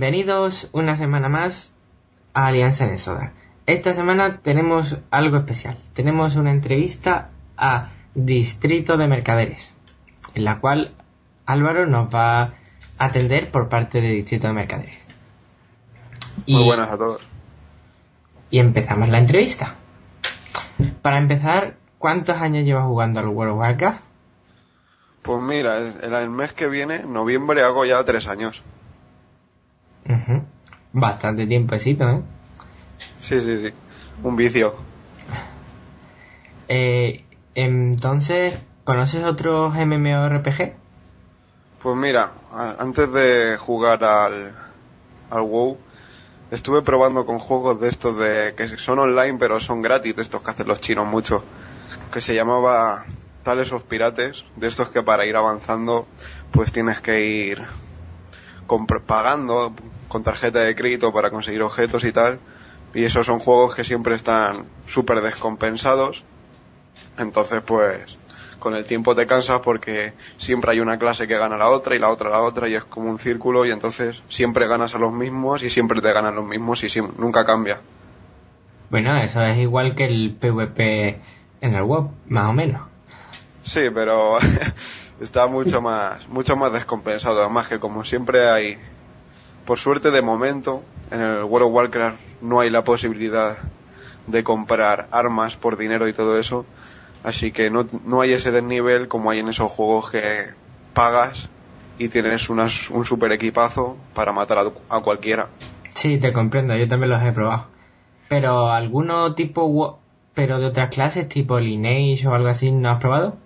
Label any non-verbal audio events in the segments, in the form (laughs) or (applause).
Bienvenidos una semana más a Alianza en el Soda. Esta semana tenemos algo especial. Tenemos una entrevista a Distrito de Mercaderes, en la cual Álvaro nos va a atender por parte de Distrito de Mercaderes. Muy buenas a todos. Y empezamos la entrevista. Para empezar, ¿cuántos años llevas jugando al World of Warcraft? Pues mira, el, el mes que viene, noviembre, hago ya tres años. Bastante tiempecito, ¿eh? Sí, sí, sí. Un vicio. (laughs) Eh, Entonces, ¿conoces otros MMORPG? Pues mira, antes de jugar al, al WoW, estuve probando con juegos de estos de que son online pero son gratis, de estos que hacen los chinos mucho, que se llamaba Tales of Pirates, de estos que para ir avanzando pues tienes que ir pagando con tarjeta de crédito para conseguir objetos y tal. Y esos son juegos que siempre están súper descompensados. Entonces, pues, con el tiempo te cansas porque siempre hay una clase que gana la otra y la otra la otra y es como un círculo y entonces siempre ganas a los mismos y siempre te ganan los mismos y siem- nunca cambia. Bueno, eso es igual que el PvP en el web, más o menos. Sí, pero (laughs) está mucho más, mucho más descompensado. Además que como siempre hay, por suerte de momento, en el World of Warcraft no hay la posibilidad de comprar armas por dinero y todo eso. Así que no, no hay ese desnivel como hay en esos juegos que pagas y tienes unas, un super equipazo para matar a, a cualquiera. Sí, te comprendo, yo también los he probado. Pero alguno tipo, pero de otras clases, tipo Lineage o algo así, ¿no has probado?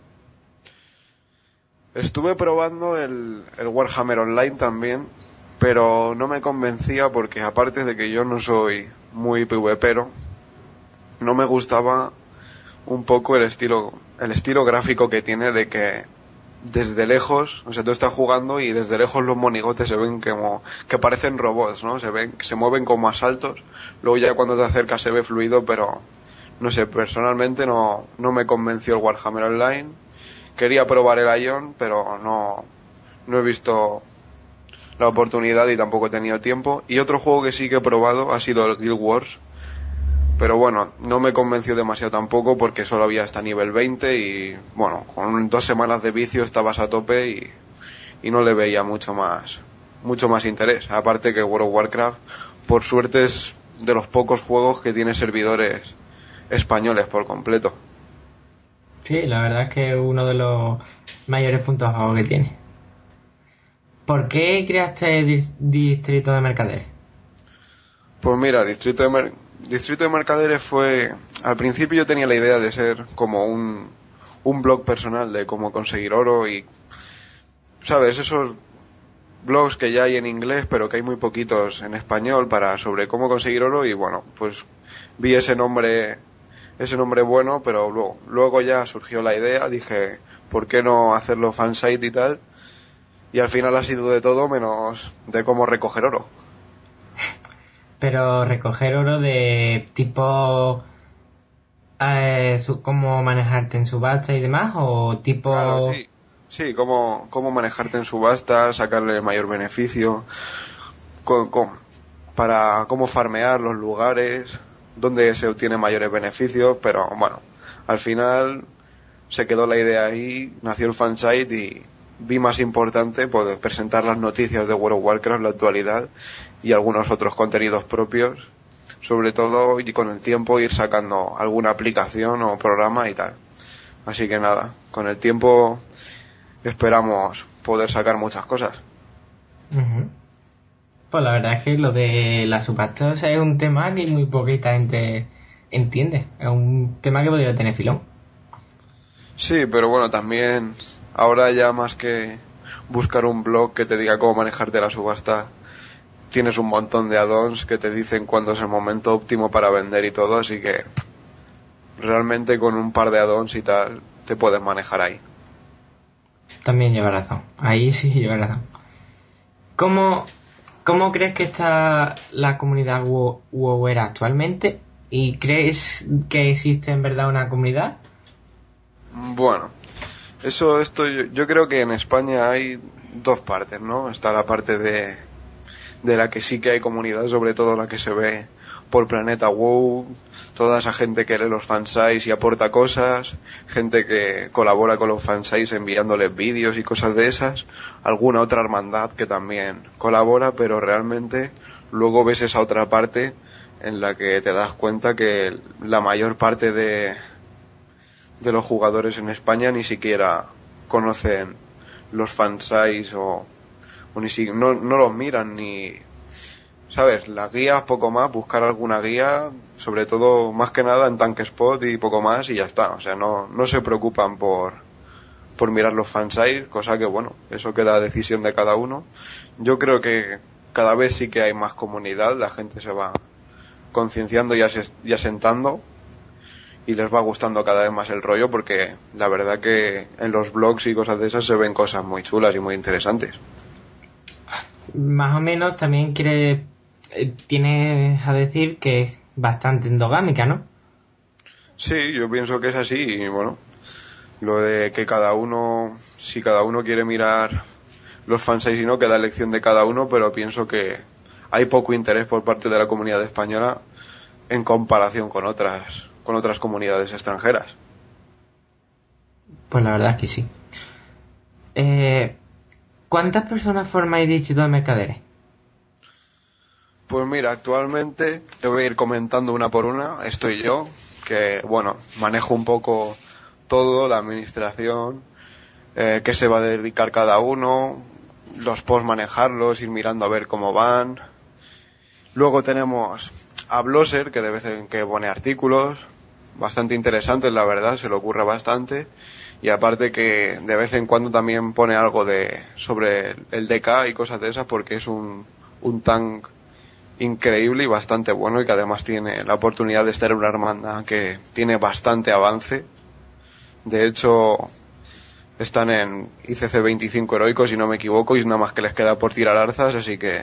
Estuve probando el, el Warhammer Online también, pero no me convencía porque aparte de que yo no soy muy PvPero, no me gustaba un poco el estilo, el estilo gráfico que tiene de que desde lejos, o sea, tú estás jugando y desde lejos los monigotes se ven como que parecen robots, ¿no? Se ven, se mueven como a saltos. Luego ya cuando te acercas se ve fluido, pero no sé, personalmente no, no me convenció el Warhammer Online. Quería probar el Ion, pero no, no he visto la oportunidad y tampoco he tenido tiempo. Y otro juego que sí que he probado ha sido el Guild Wars. Pero bueno, no me convenció demasiado tampoco porque solo había hasta nivel 20 y bueno, con dos semanas de vicio estabas a tope y, y no le veía mucho más, mucho más interés. Aparte que World of Warcraft, por suerte es de los pocos juegos que tiene servidores españoles por completo. Sí, la verdad es que es uno de los mayores puntos a favor que tiene. ¿Por qué creaste dis- Distrito de Mercaderes? Pues mira, Distrito de, Mer- Distrito de Mercaderes fue... Al principio yo tenía la idea de ser como un, un blog personal de cómo conseguir oro y... ¿Sabes? Esos blogs que ya hay en inglés pero que hay muy poquitos en español para sobre cómo conseguir oro y bueno, pues vi ese nombre ese nombre bueno, pero luego, luego ya surgió la idea, dije, ¿por qué no hacerlo fansite y tal? Y al final ha sido de todo menos de cómo recoger oro. Pero recoger oro de tipo eh, cómo manejarte en subasta y demás o tipo Claro, sí. Sí, cómo, cómo manejarte en subasta, sacarle el mayor beneficio, con, con- para cómo farmear los lugares, dónde se obtienen mayores beneficios, pero bueno, al final se quedó la idea ahí, nació el fansite y vi más importante poder presentar las noticias de World of Warcraft, la actualidad y algunos otros contenidos propios, sobre todo y con el tiempo ir sacando alguna aplicación o programa y tal. Así que nada, con el tiempo esperamos poder sacar muchas cosas. Pues la verdad es que lo de las subastas es un tema que muy poquita gente entiende. Es un tema que podría tener filón. Sí, pero bueno, también ahora ya más que buscar un blog que te diga cómo manejarte la subasta, tienes un montón de add-ons que te dicen cuándo es el momento óptimo para vender y todo, así que realmente con un par de add-ons y tal te puedes manejar ahí. También lleva razón. Ahí sí (laughs) lleva razón. ¿Cómo, cómo crees que está la comunidad wo- WoWera actualmente? ¿Y crees que existe en verdad una comunidad? Bueno, eso esto yo, yo creo que en España hay dos partes, ¿no? Está la parte de de la que sí que hay comunidad, sobre todo la que se ve por Planeta WoW, toda esa gente que lee los fansites y aporta cosas, gente que colabora con los fansites enviándoles vídeos y cosas de esas, alguna otra hermandad que también colabora, pero realmente luego ves esa otra parte en la que te das cuenta que la mayor parte de, de los jugadores en España ni siquiera conocen los fansites o, o ni si, no, no los miran ni sabes las guías poco más buscar alguna guía sobre todo más que nada en Tank Spot y poco más y ya está. O sea no no se preocupan por por mirar los fansites cosa que bueno eso queda decisión de cada uno. Yo creo que cada vez sí que hay más comunidad la gente se va concienciando y asentando y les va gustando cada vez más el rollo porque la verdad que en los blogs y cosas de esas se ven cosas muy chulas y muy interesantes. Más o menos también quiere, eh, tienes a decir que es bastante endogámica, ¿no? Sí, yo pienso que es así y bueno, lo de que cada uno, si cada uno quiere mirar los fansites y no, queda elección de cada uno, pero pienso que hay poco interés por parte de la comunidad española en comparación con otras, con otras comunidades extranjeras. Pues la verdad es que sí. Eh, ¿Cuántas personas formáis Digital Mercaderes? Pues mira, actualmente te voy a ir comentando una por una. Estoy yo, que bueno, manejo un poco todo, la administración, eh, qué se va a dedicar cada uno, los posts manejarlos, ir mirando a ver cómo van. Luego tenemos a Blosser, que de vez en que pone artículos, bastante interesantes, la verdad, se le ocurre bastante. Y aparte que de vez en cuando también pone algo de sobre el DK y cosas de esas, porque es un, un tank increíble y bastante bueno y que además tiene la oportunidad de estar en una hermandad que tiene bastante avance. De hecho, están en ICC 25 heroicos, si no me equivoco, y nada más que les queda por tirar arzas, así que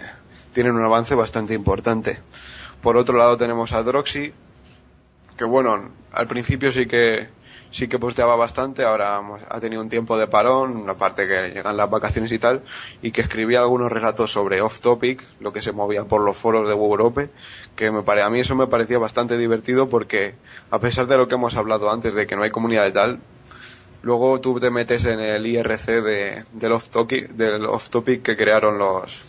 tienen un avance bastante importante. Por otro lado tenemos a Droxy, que bueno, al principio sí que sí que posteaba bastante, ahora ha tenido un tiempo de parón, aparte que llegan las vacaciones y tal, y que escribía algunos relatos sobre off topic, lo que se movía por los foros de Europe, que me pare, a mí eso me parecía bastante divertido porque a pesar de lo que hemos hablado antes de que no hay comunidad y tal, luego tú te metes en el IRC de, del off topic, del off topic que crearon los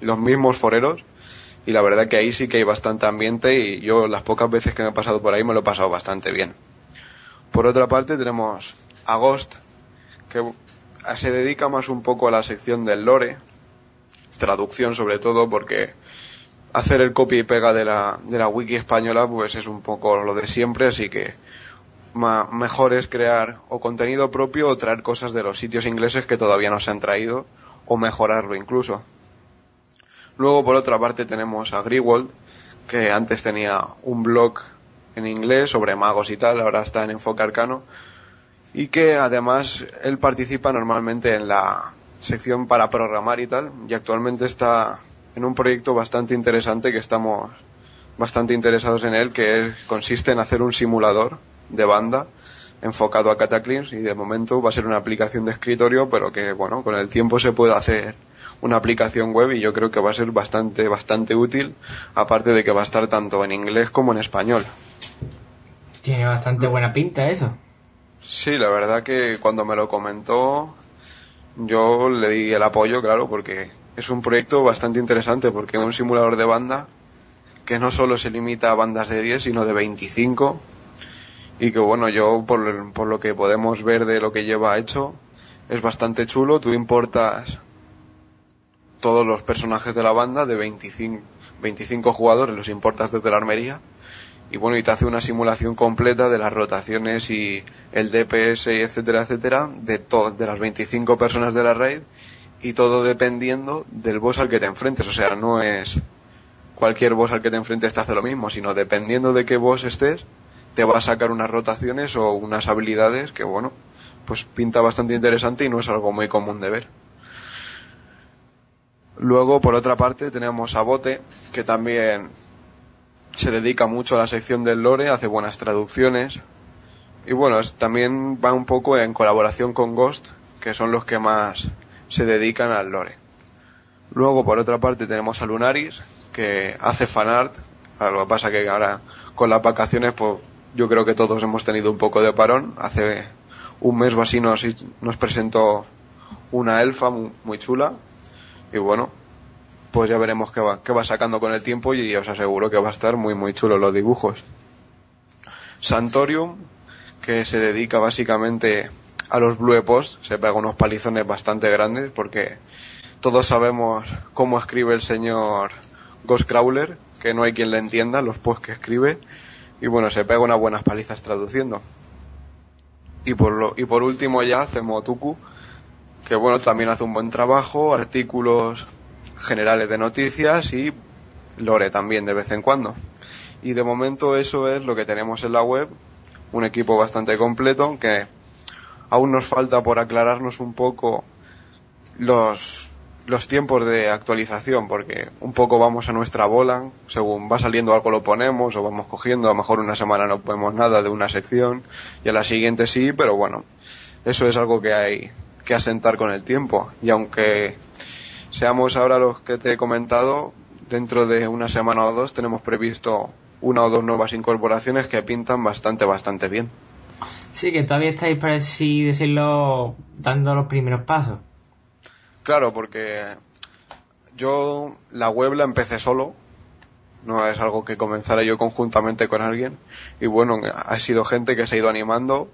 los mismos foreros y la verdad que ahí sí que hay bastante ambiente y yo las pocas veces que me he pasado por ahí me lo he pasado bastante bien. Por otra parte tenemos a Ghost, que se dedica más un poco a la sección del lore, traducción sobre todo, porque hacer el copia y pega de la, de la wiki española pues es un poco lo de siempre, así que mejor es crear o contenido propio o traer cosas de los sitios ingleses que todavía no se han traído o mejorarlo incluso. Luego por otra parte tenemos a Greenwald, que antes tenía un blog en inglés sobre magos y tal, ahora está en Enfoque Arcano, y que además él participa normalmente en la sección para programar y tal, y actualmente está en un proyecto bastante interesante que estamos bastante interesados en él, que consiste en hacer un simulador de banda enfocado a Cataclysm y de momento va a ser una aplicación de escritorio, pero que bueno, con el tiempo se puede hacer una aplicación web y yo creo que va a ser bastante, bastante útil, aparte de que va a estar tanto en inglés como en español. Tiene bastante buena pinta eso. Sí, la verdad que cuando me lo comentó yo le di el apoyo, claro, porque es un proyecto bastante interesante, porque es un simulador de banda que no solo se limita a bandas de 10, sino de 25, y que bueno, yo por, por lo que podemos ver de lo que lleva hecho, es bastante chulo, tú importas todos los personajes de la banda de 25, 25 jugadores, los importas desde la armería, y bueno, y te hace una simulación completa de las rotaciones y el DPS y etcétera, etcétera, de, de las 25 personas de la raid y todo dependiendo del boss al que te enfrentes. O sea, no es cualquier boss al que te enfrentes te hace lo mismo, sino dependiendo de qué boss estés, te va a sacar unas rotaciones o unas habilidades que, bueno, pues pinta bastante interesante y no es algo muy común de ver. Luego, por otra parte, tenemos a Bote, que también se dedica mucho a la sección del lore, hace buenas traducciones. Y bueno, también va un poco en colaboración con Ghost, que son los que más se dedican al lore. Luego, por otra parte, tenemos a Lunaris, que hace fanart. Lo que pasa que ahora, con las vacaciones, pues yo creo que todos hemos tenido un poco de parón. Hace un mes o así nos, presentó una elfa muy chula. Y bueno, pues ya veremos qué va, qué va sacando con el tiempo y os aseguro que va a estar muy muy chulo los dibujos. Santorium, que se dedica básicamente a los Blue Post, se pega unos palizones bastante grandes porque todos sabemos cómo escribe el señor Ghostcrawler, que no hay quien le entienda los posts que escribe, y bueno, se pega unas buenas palizas traduciendo. Y por, lo, y por último ya Cemotuku, que bueno, también hace un buen trabajo, artículos generales de noticias y lore también de vez en cuando. Y de momento eso es lo que tenemos en la web, un equipo bastante completo que aún nos falta por aclararnos un poco los, los tiempos de actualización, porque un poco vamos a nuestra bola, según va saliendo algo lo ponemos o vamos cogiendo, a lo mejor una semana no ponemos nada de una sección y a la siguiente sí, pero bueno, eso es algo que hay que asentar con el tiempo. Y aunque seamos ahora los que te he comentado, dentro de una semana o dos tenemos previsto una o dos nuevas incorporaciones que pintan bastante, bastante bien. Sí, que todavía estáis, por así decirlo, dando los primeros pasos. Claro, porque yo la web la empecé solo, no es algo que comenzara yo conjuntamente con alguien, y bueno, ha sido gente que se ha ido animando,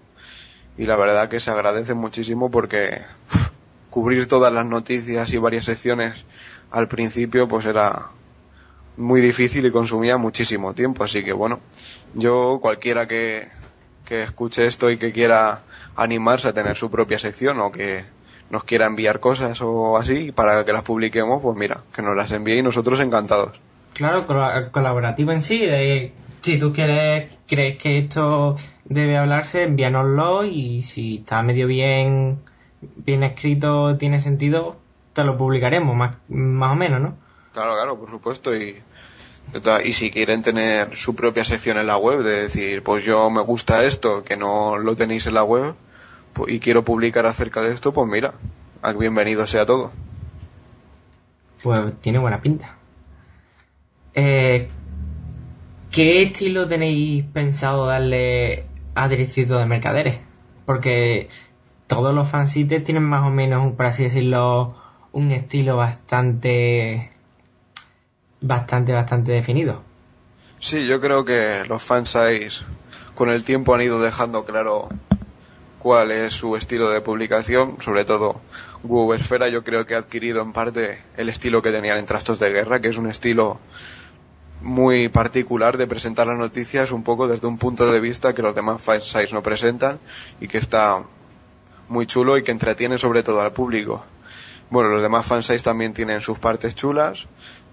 y la verdad que se agradece muchísimo porque cubrir todas las noticias y varias secciones al principio pues era muy difícil y consumía muchísimo tiempo. Así que bueno, yo cualquiera que, que escuche esto y que quiera animarse a tener su propia sección o que nos quiera enviar cosas o así para que las publiquemos, pues mira, que nos las envíe y nosotros encantados. Claro, colaborativo en sí. si tú quieres, crees que esto debe hablarse, envíanoslo y si está medio bien bien escrito, tiene sentido, te lo publicaremos, más, más o menos, ¿no? Claro, claro, por supuesto. Y, y si quieren tener su propia sección en la web, de decir, pues yo me gusta esto, que no lo tenéis en la web, pues, y quiero publicar acerca de esto, pues mira, bienvenido sea todo. Pues tiene buena pinta. Eh, ¿Qué estilo tenéis pensado darle a Distrito de Mercaderes? Porque todos los fansites tienen más o menos, por así decirlo, un estilo bastante, bastante, bastante definido. Sí, yo creo que los fansites con el tiempo han ido dejando claro cuál es su estilo de publicación, sobre todo Google Esfera yo creo que ha adquirido en parte el estilo que tenían en Trastos de Guerra, que es un estilo muy particular de presentar las noticias un poco desde un punto de vista que los demás fansites no presentan y que está muy chulo y que entretiene sobre todo al público. Bueno, los demás fansites también tienen sus partes chulas.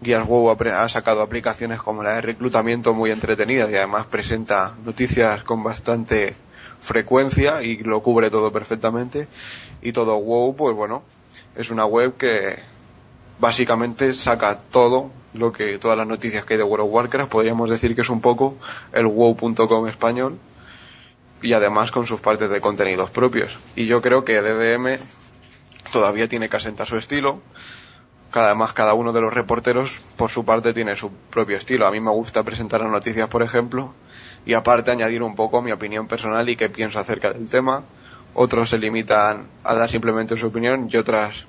Gears WoW ha sacado aplicaciones como la de reclutamiento muy entretenidas y además presenta noticias con bastante frecuencia y lo cubre todo perfectamente. Y todo WoW, pues bueno, es una web que básicamente saca todo lo que todas las noticias que hay de World of Warcraft. Podríamos decir que es un poco el wow.com español y además con sus partes de contenidos propios. Y yo creo que DDM todavía tiene que asentar su estilo. Además cada uno de los reporteros por su parte tiene su propio estilo. A mí me gusta presentar las noticias por ejemplo y aparte añadir un poco mi opinión personal y qué pienso acerca del tema. Otros se limitan a dar simplemente su opinión y otras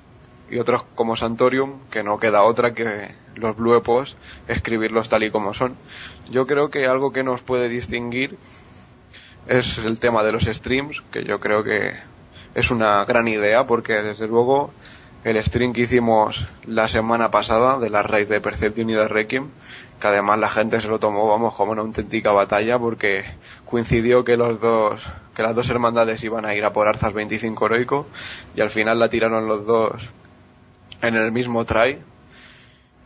y otros como Santorium, que no queda otra que los Blue Post escribirlos tal y como son. Yo creo que algo que nos puede distinguir es el tema de los streams, que yo creo que es una gran idea porque desde luego el stream que hicimos la semana pasada de la raid de Perception y de Requiem, que además la gente se lo tomó, vamos, como una auténtica batalla porque coincidió que los dos, que las dos hermandades iban a ir a por Arzas 25 heroico y al final la tiraron los dos en el mismo try.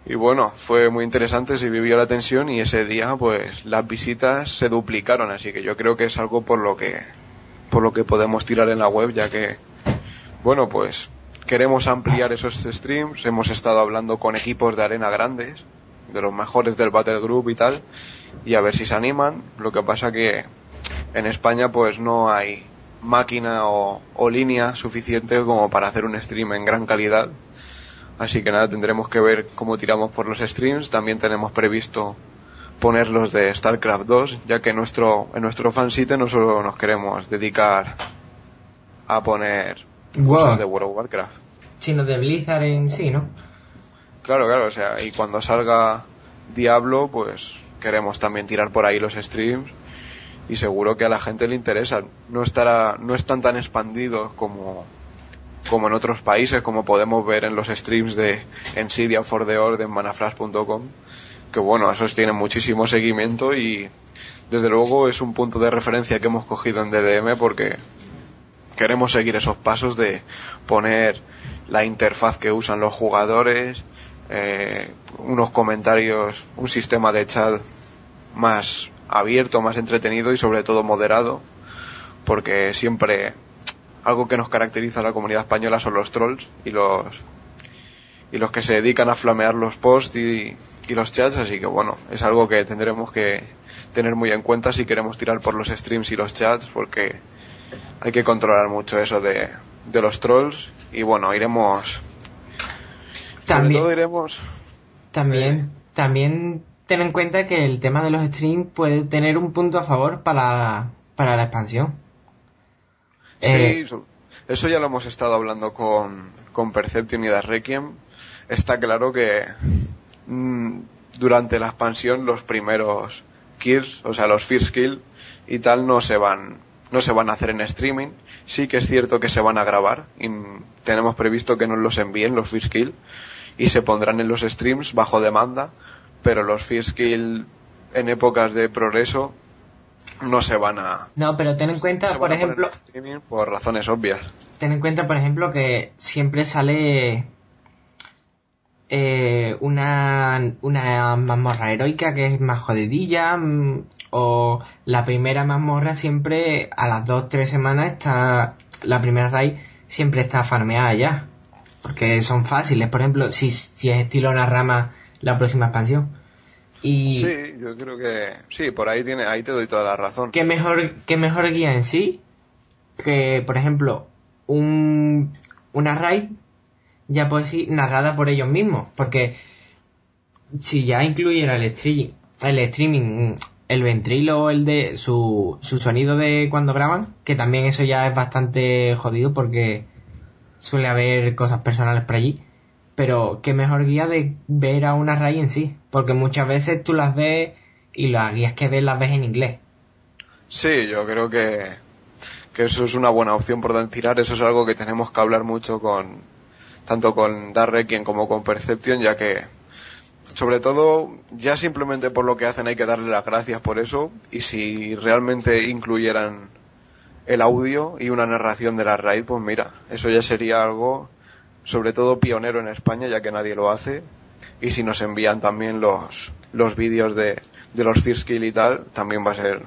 Y bueno, fue muy interesante, se vivió la tensión y ese día pues las visitas se duplicaron, así que yo creo que es algo por lo que por lo que podemos tirar en la web, ya que bueno, pues queremos ampliar esos streams, hemos estado hablando con equipos de arena grandes, de los mejores del Battle Group y tal, y a ver si se animan. Lo que pasa que en España pues no hay máquina o, o línea suficiente como para hacer un stream en gran calidad Así que nada, tendremos que ver cómo tiramos por los streams. También tenemos previsto ponerlos de StarCraft 2, ya que en nuestro, en nuestro fansite no solo nos queremos dedicar a poner cosas de World of Warcraft. Sino de Blizzard en sí, ¿no? Claro, claro, o sea, y cuando salga Diablo, pues queremos también tirar por ahí los streams y seguro que a la gente le interesa. No estará, no están tan expandidos como como en otros países, como podemos ver en los streams de Nvidia for the Order manaflash.com, que bueno, esos tienen muchísimo seguimiento y desde luego es un punto de referencia que hemos cogido en DDM porque queremos seguir esos pasos de poner la interfaz que usan los jugadores, eh, unos comentarios, un sistema de chat más abierto, más entretenido y sobre todo moderado, porque siempre algo que nos caracteriza a la comunidad española son los trolls y los y los que se dedican a flamear los posts y, los chats, así que bueno, es algo que tendremos que tener muy en cuenta si queremos tirar por los streams y los chats, porque hay que controlar mucho eso de, de los trolls. Y bueno, iremos también iremos también también ten en cuenta que el tema de los streams puede tener un punto a favor para, para la expansión Sí, eh, eso ya lo hemos estado hablando con, con Perception y Requiem. Está claro que mm, durante la expansión los primeros kills, o sea, los first kill y tal no se van no se van a hacer en streaming. Sí que es cierto que se van a grabar y tenemos previsto que nos los envíen los first kill y se pondrán en los streams bajo demanda, pero los first kill en épocas de progreso no se van a... No, pero ten en cuenta, por ejemplo... Por razones obvias. Ten en cuenta, por ejemplo, que siempre sale eh, una, una mazmorra heroica que es más jodidilla, mm, o la primera mazmorra siempre a las dos, tres semanas está... La primera raid siempre está farmeada ya. Porque son fáciles. Por ejemplo, si, si es estilo una rama la próxima expansión y sí, yo creo que sí, por ahí tiene, ahí te doy toda la razón. ¿Qué mejor, qué mejor guía en sí que, por ejemplo, un, una raid ya puede ser narrada por ellos mismos, porque si ya incluyera el, stream, el streaming, el ventrilo, el de su, su sonido de cuando graban, que también eso ya es bastante jodido porque suele haber cosas personales por allí pero qué mejor guía de ver a una raíz en sí, porque muchas veces tú las ves y las guías que ves las ves en inglés. Sí, yo creo que, que eso es una buena opción por tirar, eso es algo que tenemos que hablar mucho con, tanto con Darrequien como con Perception, ya que, sobre todo, ya simplemente por lo que hacen hay que darle las gracias por eso, y si realmente incluyeran el audio y una narración de la raid, pues mira, eso ya sería algo sobre todo pionero en España, ya que nadie lo hace. Y si nos envían también los, los vídeos de, de los First Kill y tal, también va a ser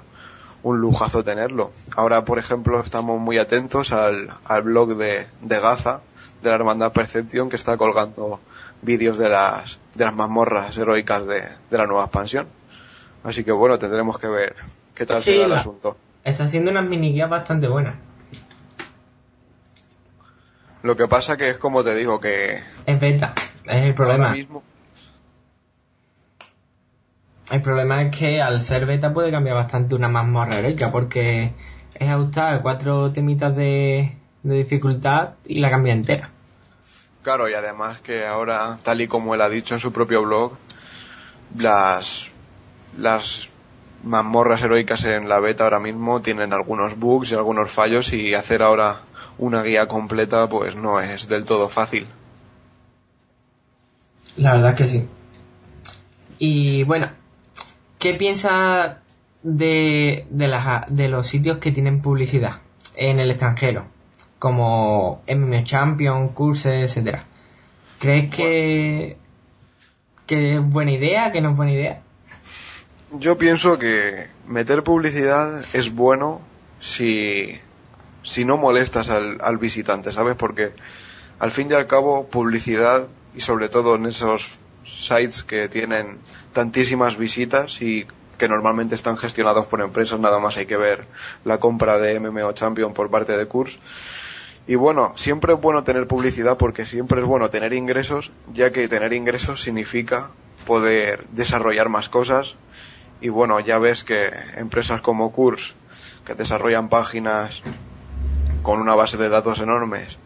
un lujazo tenerlo. Ahora, por ejemplo, estamos muy atentos al, al blog de, de Gaza, de la Hermandad Percepción, que está colgando vídeos de las, de las mazmorras heroicas de, de la nueva expansión. Así que bueno, tendremos que ver qué tal Sí, será el la- asunto. Está haciendo unas mini guías bastante buenas. Lo que pasa que es como te digo, que Es beta, es el problema. ahora mismo El problema es que al ser beta puede cambiar bastante una mazmorra heroica porque es ajustar cuatro temitas de, de dificultad y la cambia entera. Claro, y además que ahora, tal y como él ha dicho en su propio blog, las, las mazmorras heroicas en la beta ahora mismo tienen algunos bugs y algunos fallos y hacer ahora una guía completa pues no es del todo fácil. La verdad es que sí. Y bueno, ¿qué piensas de, de, las, de los sitios que tienen publicidad en el extranjero? Como MMO Champion, Curses, etcétera. ¿Crees que, que es buena idea, que no es buena idea? Yo pienso que meter publicidad es bueno si, si no molestas al, al visitante, ¿sabes? Porque al fin y al cabo publicidad y sobre todo en esos sites que tienen tantísimas visitas y que normalmente están gestionados por empresas, nada más hay que ver la compra de MMO Champion por parte de Kurs. Y bueno, siempre es bueno tener publicidad porque siempre es bueno tener ingresos, ya que tener ingresos significa poder desarrollar más cosas. Y bueno, ya ves que empresas como Kurs, que desarrollan páginas con una base de datos enormes,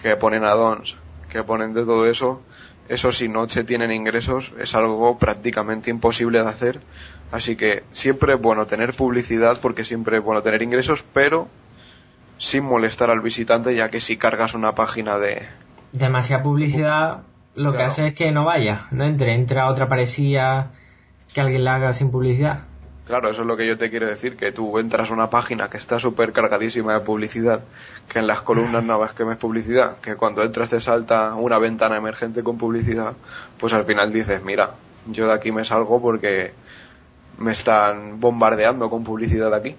que ponen add-ons, que ponen de todo eso, eso si no se tienen ingresos es algo prácticamente imposible de hacer. Así que siempre es bueno tener publicidad porque siempre es bueno tener ingresos, pero sin molestar al visitante, ya que si cargas una página de... Demasiada publicidad lo que hace es que no vaya, no entre, entra otra parecida que alguien la haga sin publicidad. Claro, eso es lo que yo te quiero decir, que tú entras a una página que está súper cargadísima de publicidad, que en las columnas nada más que ves publicidad, que cuando entras te salta una ventana emergente con publicidad, pues al final dices, mira, yo de aquí me salgo porque me están bombardeando con publicidad aquí.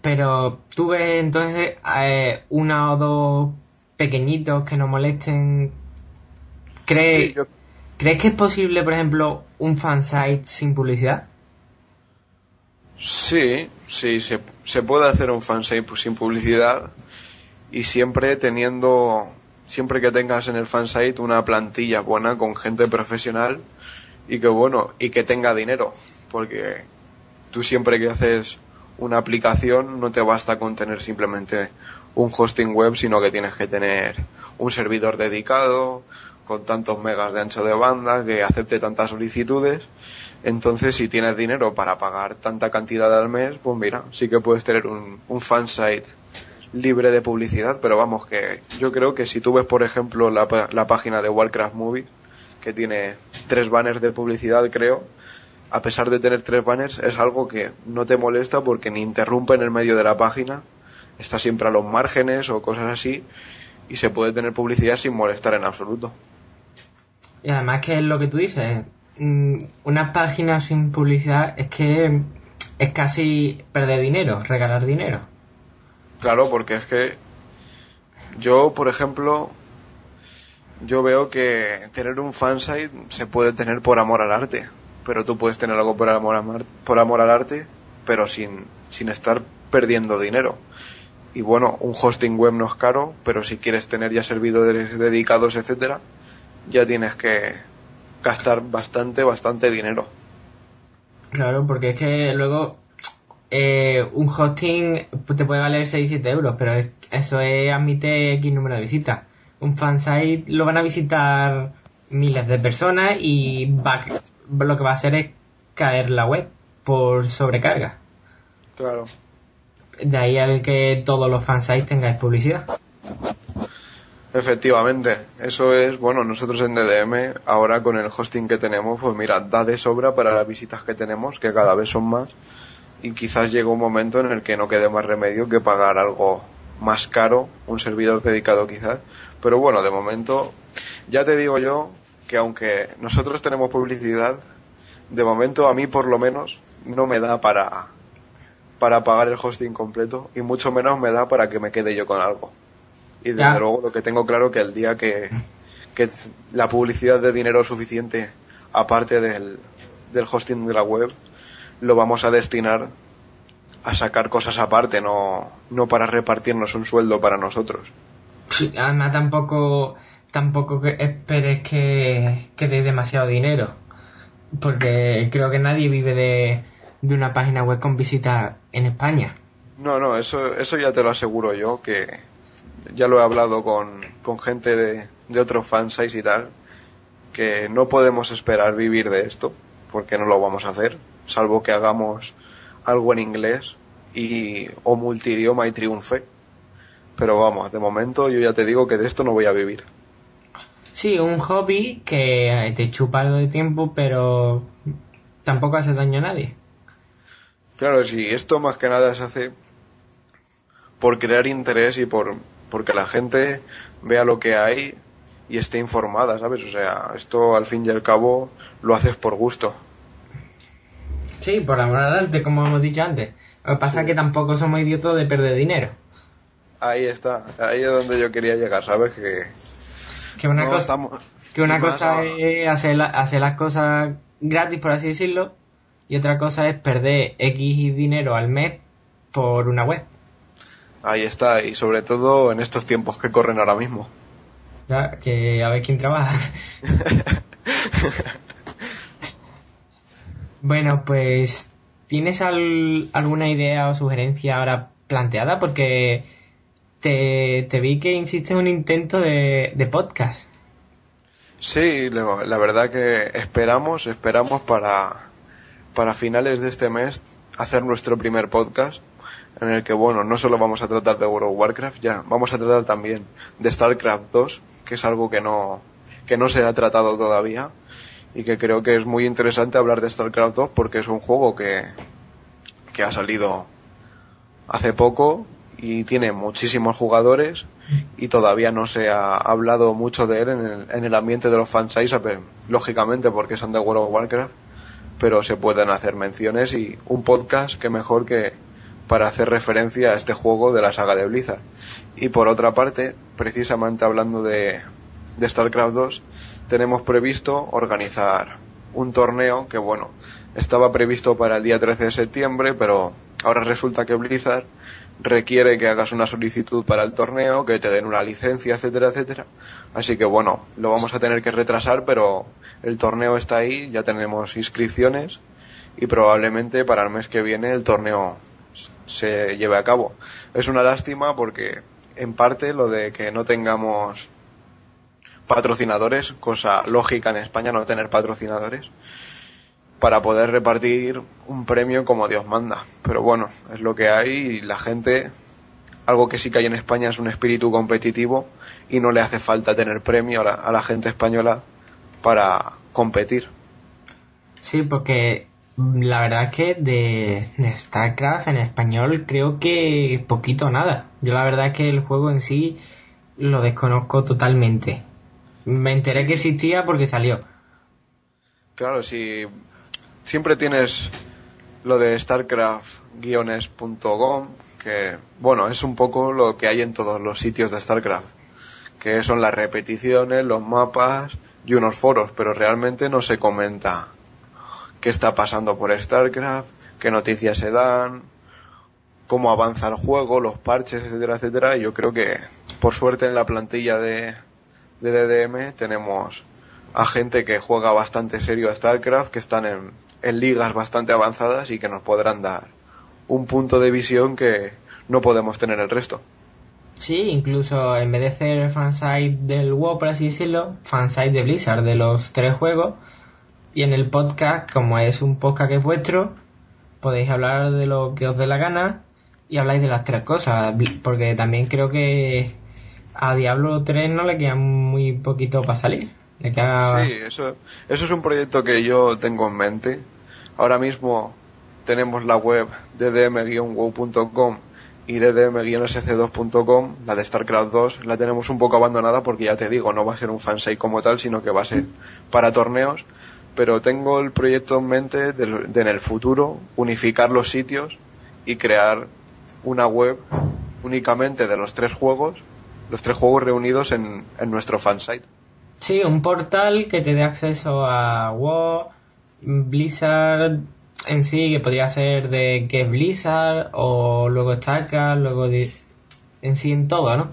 Pero tú ves entonces eh, una o dos pequeñitos que no molesten. ¿Crees, Sí, yo- ¿Crees que es posible, por ejemplo, un fansite sin publicidad? Sí, sí, se, se puede hacer un fansite pues, sin publicidad y siempre teniendo, siempre que tengas en el fansite una plantilla buena con gente profesional y que bueno, y que tenga dinero, porque tú siempre que haces una aplicación no te basta con tener simplemente un hosting web, sino que tienes que tener un servidor dedicado con tantos megas de ancho de banda que acepte tantas solicitudes. Entonces, si tienes dinero para pagar tanta cantidad al mes, pues mira, sí que puedes tener un, un fansite libre de publicidad, pero vamos, que yo creo que si tú ves, por ejemplo, la, la página de Warcraft Movie, que tiene tres banners de publicidad, creo, a pesar de tener tres banners, es algo que no te molesta porque ni interrumpe en el medio de la página, está siempre a los márgenes o cosas así, y se puede tener publicidad sin molestar en absoluto. Y además que es lo que tú dices, mm, una página sin publicidad es que es casi perder dinero, regalar dinero. Claro, porque es que yo, por ejemplo, yo veo que tener un fansite se puede tener por amor al arte, pero tú puedes tener algo por amor, por amor al arte, pero sin, sin estar perdiendo dinero. Y bueno, un hosting web no es caro, pero si quieres tener ya servidores dedicados, etcétera, ya tienes que gastar bastante, bastante dinero. Claro, porque es que luego eh, un hosting te puede valer 6-7 euros, pero es- eso es, admite X número de visitas. Un fansite lo van a visitar miles de personas y va, lo que va a hacer es caer la web por sobrecarga. Claro. De ahí al que todos los fansites tengáis publicidad. Efectivamente, eso es, bueno, nosotros en DDM, ahora con el hosting que tenemos, pues mira, da de sobra para las visitas que tenemos, que cada vez son más, y quizás llegue un momento en el que no quede más remedio que pagar algo más caro, un servidor dedicado quizás, pero bueno, de momento, ya te digo yo que aunque nosotros tenemos publicidad, de momento a mí por lo menos no me da para, para pagar el hosting completo, y mucho menos me da para que me quede yo con algo. Y desde Ya. luego lo que tengo claro que el día que, que la publicidad de dinero suficiente, aparte del, del hosting de la web, lo vamos a destinar a sacar cosas aparte, no, no para repartirnos un sueldo para nosotros. Sí, además tampoco tampoco esperes que, que dé demasiado dinero. Porque creo que nadie vive de, de una página web con visitas en España. No, no, eso, eso ya te lo aseguro yo, que ya lo he hablado con, con gente de, de otros fansites y tal, que no podemos esperar vivir de esto, porque no lo vamos a hacer, salvo que hagamos algo en inglés y o multidioma y triunfe. Pero vamos, de momento yo ya te digo que de esto no voy a vivir. Sí, un hobby que te chupa algo de tiempo, pero tampoco hace daño a nadie. Claro, sí, esto más que nada se hace por crear interés y por porque la gente vea lo que hay y esté informada, ¿sabes? O sea, esto al fin y al cabo lo haces por gusto. Sí, por amor al arte, como hemos dicho antes. Lo que pasa es que tampoco somos idiotas de perder dinero. Ahí está, ahí es donde yo quería llegar, ¿sabes? Que, Que una no cosa, estamos- que una cosa es hacer, la- hacer las cosas gratis, por así decirlo, y otra cosa es perder X dinero al mes por una web. Ahí está, y sobre todo en estos tiempos que corren ahora mismo. Ya, que a ver quién trabaja. (laughs) bueno, pues, ¿tienes al- alguna idea o sugerencia ahora planteada? Porque te, te vi que insiste en un intento de, de podcast. Sí, la la verdad que esperamos, esperamos para, para finales de este mes hacer nuestro primer podcast en el que, bueno, no solo vamos a tratar de World of Warcraft, ya, vamos a tratar también de StarCraft 2, que es algo que no, que no se ha tratado todavía y que creo que es muy interesante hablar de StarCraft 2 porque es un juego que, que ha salido hace poco y tiene muchísimos jugadores y todavía no se ha hablado mucho de él en el, en el ambiente de los fansites, lógicamente porque son de World of Warcraft, pero se pueden hacer menciones y un podcast que mejor que para hacer referencia a este juego de la saga de Blizzard. Y por otra parte, precisamente hablando de, de StarCraft 2, tenemos previsto organizar un torneo que, bueno, estaba previsto para el día 13 de septiembre, pero ahora resulta que Blizzard requiere que hagas una solicitud para el torneo, que te den una licencia, etcétera, etcétera. Así que bueno, lo vamos a tener que retrasar, pero el torneo está ahí, ya tenemos inscripciones y probablemente para el mes que viene el torneo se lleve a cabo. Es una lástima porque en parte lo de que no tengamos patrocinadores, cosa lógica en España no tener patrocinadores, para poder repartir un premio como Dios manda. Pero bueno, es lo que hay y la gente, algo que sí que hay en España es un espíritu competitivo y no le hace falta tener premio a la, a la gente española para competir. Sí, porque la verdad es que de, StarCraft en español creo que poquito o nada. Yo la verdad es que el juego en sí lo desconozco totalmente. Me enteré que existía porque salió. Claro, si siempre tienes lo de starcraft-com, que bueno, es un poco lo que hay en todos los sitios de StarCraft, que son las repeticiones, los mapas y unos foros, pero realmente no se comenta qué está pasando por StarCraft, qué noticias se dan, cómo avanza el juego, los parches, etcétera, etcétera. Y yo creo que, por suerte, en la plantilla de, de DDM tenemos a gente que juega bastante serio a StarCraft, que están en, en ligas bastante avanzadas y que nos podrán dar un punto de visión que no podemos tener el resto. Sí, incluso en vez de hacer fansite del WoW, por así decirlo, fansite de Blizzard, de los tres juegos, y en el podcast, como es un podcast que es vuestro, podéis hablar de lo que os dé la gana y habláis de las tres cosas, porque también creo que a Diablo 3 no le queda muy poquito para salir. Sí, eso, eso es un proyecto que yo tengo en mente. Ahora mismo tenemos la web ddm-wow.com y ddm-sc2.com, la de StarCraft 2, la tenemos un poco abandonada porque ya te digo, no va a ser un fansite como tal, sino que va a ser para torneos. Pero tengo el proyecto en mente de, de en el futuro unificar los sitios y crear una web únicamente de los tres juegos, los tres juegos reunidos en, en nuestro fansite. Sí, un portal que te dé acceso a WoW, Blizzard en sí, que podría ser de que Blizzard o luego StarCraft, luego de, en sí en todo, ¿no?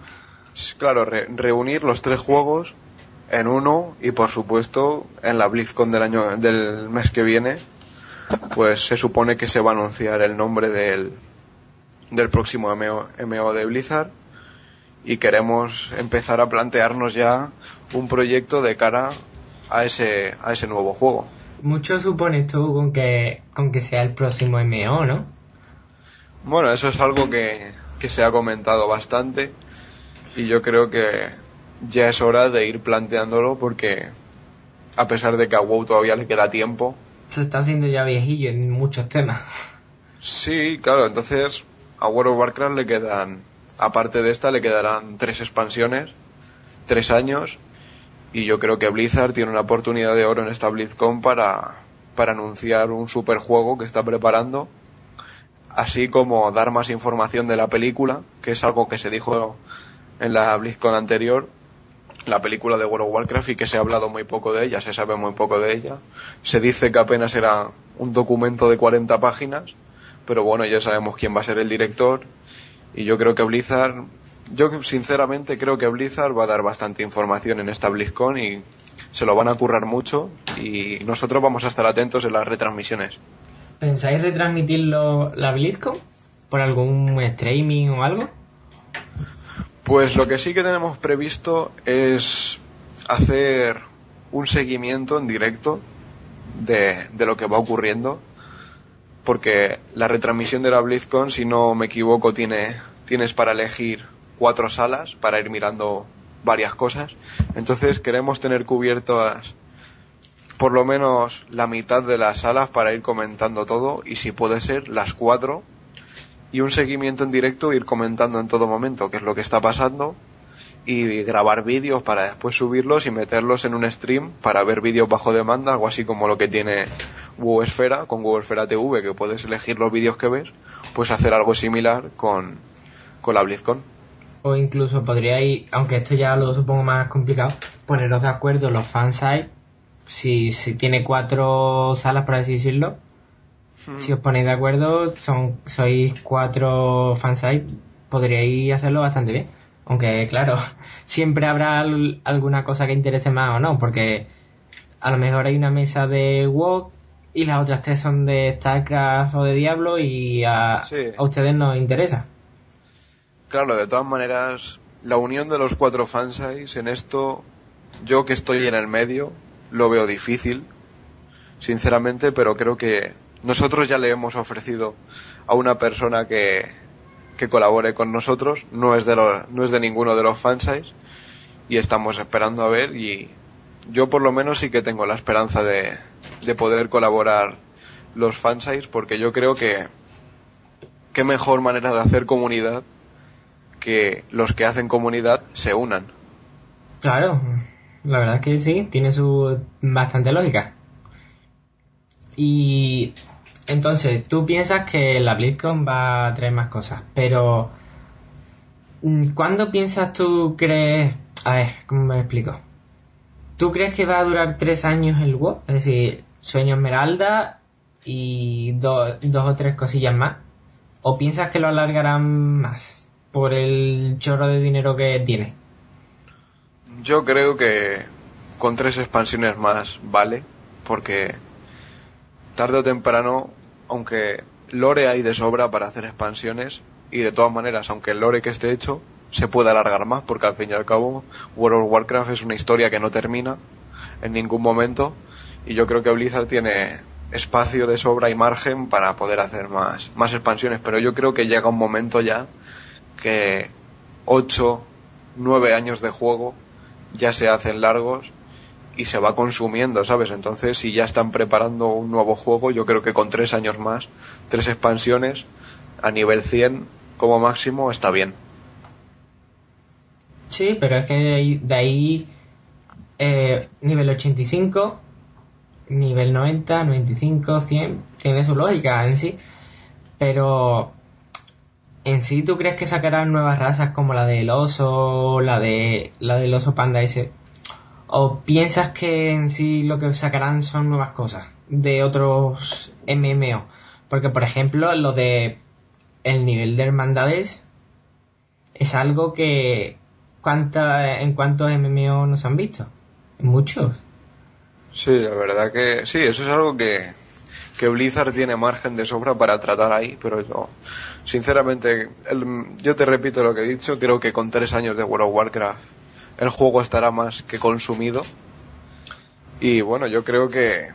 Claro, reunir los tres juegos en uno y por supuesto en la BlizzCon del año del mes que viene pues se supone que se va a anunciar el nombre del, del próximo MO, de Blizzard y queremos empezar a plantearnos ya un proyecto de cara a ese, a ese nuevo juego. Mucho supones tú con que, con que sea el próximo MO, ¿no? Bueno, eso es algo que, que se ha comentado bastante y yo creo que ya es hora de ir planteándolo porque a pesar de que a WoW todavía le queda tiempo. Se está haciendo ya viejillo en muchos temas. Sí, claro, entonces a World of Warcraft le quedan, aparte de esta, le quedarán tres expansiones, tres años, y yo creo que Blizzard tiene una oportunidad de oro en esta BlizzCon para, para anunciar un superjuego que está preparando, así como dar más información de la película, que es algo que se dijo en la BlizzCon anterior, la película de World of Warcraft y que se ha hablado muy poco de ella, se sabe muy poco de ella. Se dice que apenas era un documento de 40 páginas, pero bueno, ya sabemos quién va a ser el director y yo creo que Blizzard, yo sinceramente creo que Blizzard va a dar bastante información en esta BlizzCon y se lo van a currar mucho y nosotros vamos a estar atentos en las retransmisiones. ¿Pensáis retransmitirlo la BlizzCon por algún streaming o algo? Pues lo que sí que tenemos previsto es hacer un seguimiento en directo de, lo que va ocurriendo, porque la retransmisión de la BlizzCon, si no me equivoco, tiene, tienes para elegir cuatro salas para ir mirando varias cosas. Entonces queremos tener cubiertas por lo menos la mitad de las salas para ir comentando todo y si puede ser las cuatro y un seguimiento en directo, ir comentando en todo momento qué es lo que está pasando y grabar vídeos para después subirlos y meterlos en un stream para ver vídeos bajo demanda, algo así como lo que tiene Esfera con Esfera TV, que puedes elegir los vídeos que ves, pues hacer algo similar con, con la BlizzCon. O incluso podríais, aunque esto ya lo supongo más complicado, poneros de acuerdo los fansite, si, si tiene cuatro salas, por así decirlo, si os ponéis de acuerdo, son sois cuatro fansite, podríais hacerlo bastante bien. Aunque, claro, (laughs) siempre habrá alguna cosa que interese más o no, porque a lo mejor hay una mesa de WoW y las otras tres son de StarCraft o de Diablo y a, a ustedes no interesa. Claro, de todas maneras, la unión de los cuatro fansites en esto, yo que estoy en el medio, lo veo difícil, sinceramente, pero creo que nosotros ya le hemos ofrecido a una persona que, que colabore con nosotros, no es de no es de ninguno de los fansites y estamos esperando a ver y yo por lo menos sí que tengo la esperanza de, de poder colaborar los fansites porque yo creo que qué mejor manera de hacer comunidad que los que hacen comunidad se unan. Claro, la verdad es que sí, tiene su bastante lógica. Y entonces, tú piensas que la BlizzCon va a traer más cosas, pero mm, ¿cuándo piensas tú crees... A ver, ¿cómo me explico? ¿Tú crees que va a durar tres años el WoW? Es decir, Sueño Esmeralda y dos o tres cosillas más. ¿O piensas que lo alargarán más por el chorro de dinero que tiene? Yo creo que con tres expansiones más vale, porque tarde o temprano, aunque lore hay de sobra para hacer expansiones, y de todas maneras, aunque el lore que esté hecho, se puede alargar más, porque al fin y al cabo, World of Warcraft es una historia que no termina en ningún momento, y yo creo que Blizzard tiene espacio de sobra y margen para poder hacer más, más expansiones, pero yo creo que llega un momento ya que 8, 9 años de juego ya se hacen largos y se va consumiendo, ¿sabes? Entonces, si ya están preparando un nuevo juego, yo creo que con tres años más, tres expansiones, a nivel 100 como máximo, está bien. Sí, pero es que de ahí, eh, nivel 85, nivel 90, 95, 100, tiene su lógica en sí. Pero en sí, ¿tú crees que sacarán nuevas razas como la del oso, la de la del oso panda ese? ¿O piensas que en sí lo que sacarán son nuevas cosas de otros MMO? Porque, por ejemplo, lo de el nivel de hermandades es algo que... ¿cuánta, ¿En cuántos MMO nos han visto? ¿En muchos? Sí, la verdad que sí, eso es algo que, que Blizzard tiene margen de sobra para tratar ahí, pero yo, sinceramente, yo te repito lo que he dicho, creo que con tres años de World of Warcraft el juego estará más que consumido. Y bueno, yo creo que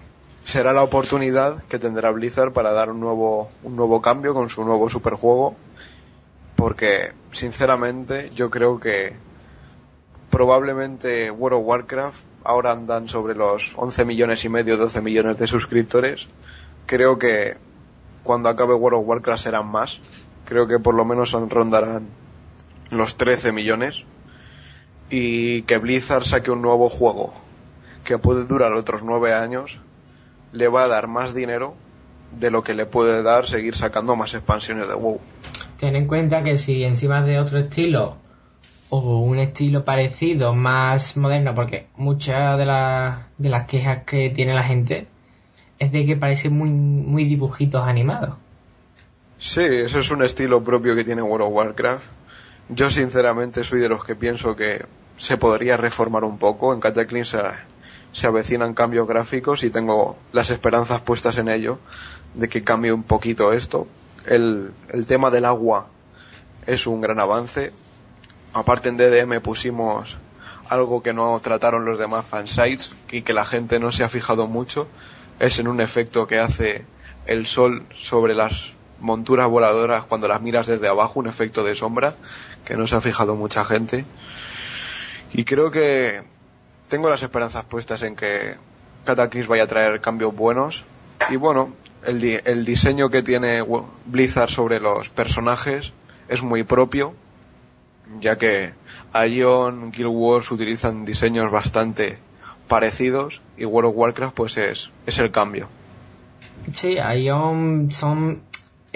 será la oportunidad que tendrá Blizzard para dar un nuevo, un nuevo cambio con su nuevo superjuego. Porque, sinceramente, yo creo que probablemente World of Warcraft ahora andan sobre los 11 millones y medio, 12 millones de suscriptores creo que cuando acabe World of Warcraft serán más. Creo que por lo menos rondarán los 13 millones. Y que Blizzard saque un nuevo juego que puede durar otros 9 años, le va a dar más dinero de lo que le puede dar seguir sacando más expansiones de WoW. Ten en cuenta que si encima de otro estilo o un estilo parecido, más moderno, porque muchas de, de las quejas que tiene la gente es de que parece muy, muy dibujitos animados. Sí, eso es un estilo propio que tiene World of Warcraft. Yo sinceramente soy de los que pienso que se podría reformar un poco. En Cataclysm se, avecinan cambios gráficos y tengo las esperanzas puestas en ello de que cambie un poquito esto. El, el tema del agua es un gran avance. Aparte en DDM pusimos algo que no trataron los demás fansites y que la gente no se ha fijado mucho, es en un efecto que hace el sol sobre las monturas voladoras cuando las miras desde abajo, un efecto de sombra que no se ha fijado mucha gente. Y creo que tengo las esperanzas puestas en que Cataclysm vaya a traer cambios buenos. Y bueno, el, el diseño que tiene Blizzard sobre los personajes es muy propio, ya que Ion, Guild Wars utilizan diseños bastante parecidos y World of Warcraft pues es, es el cambio. Sí, Ion son...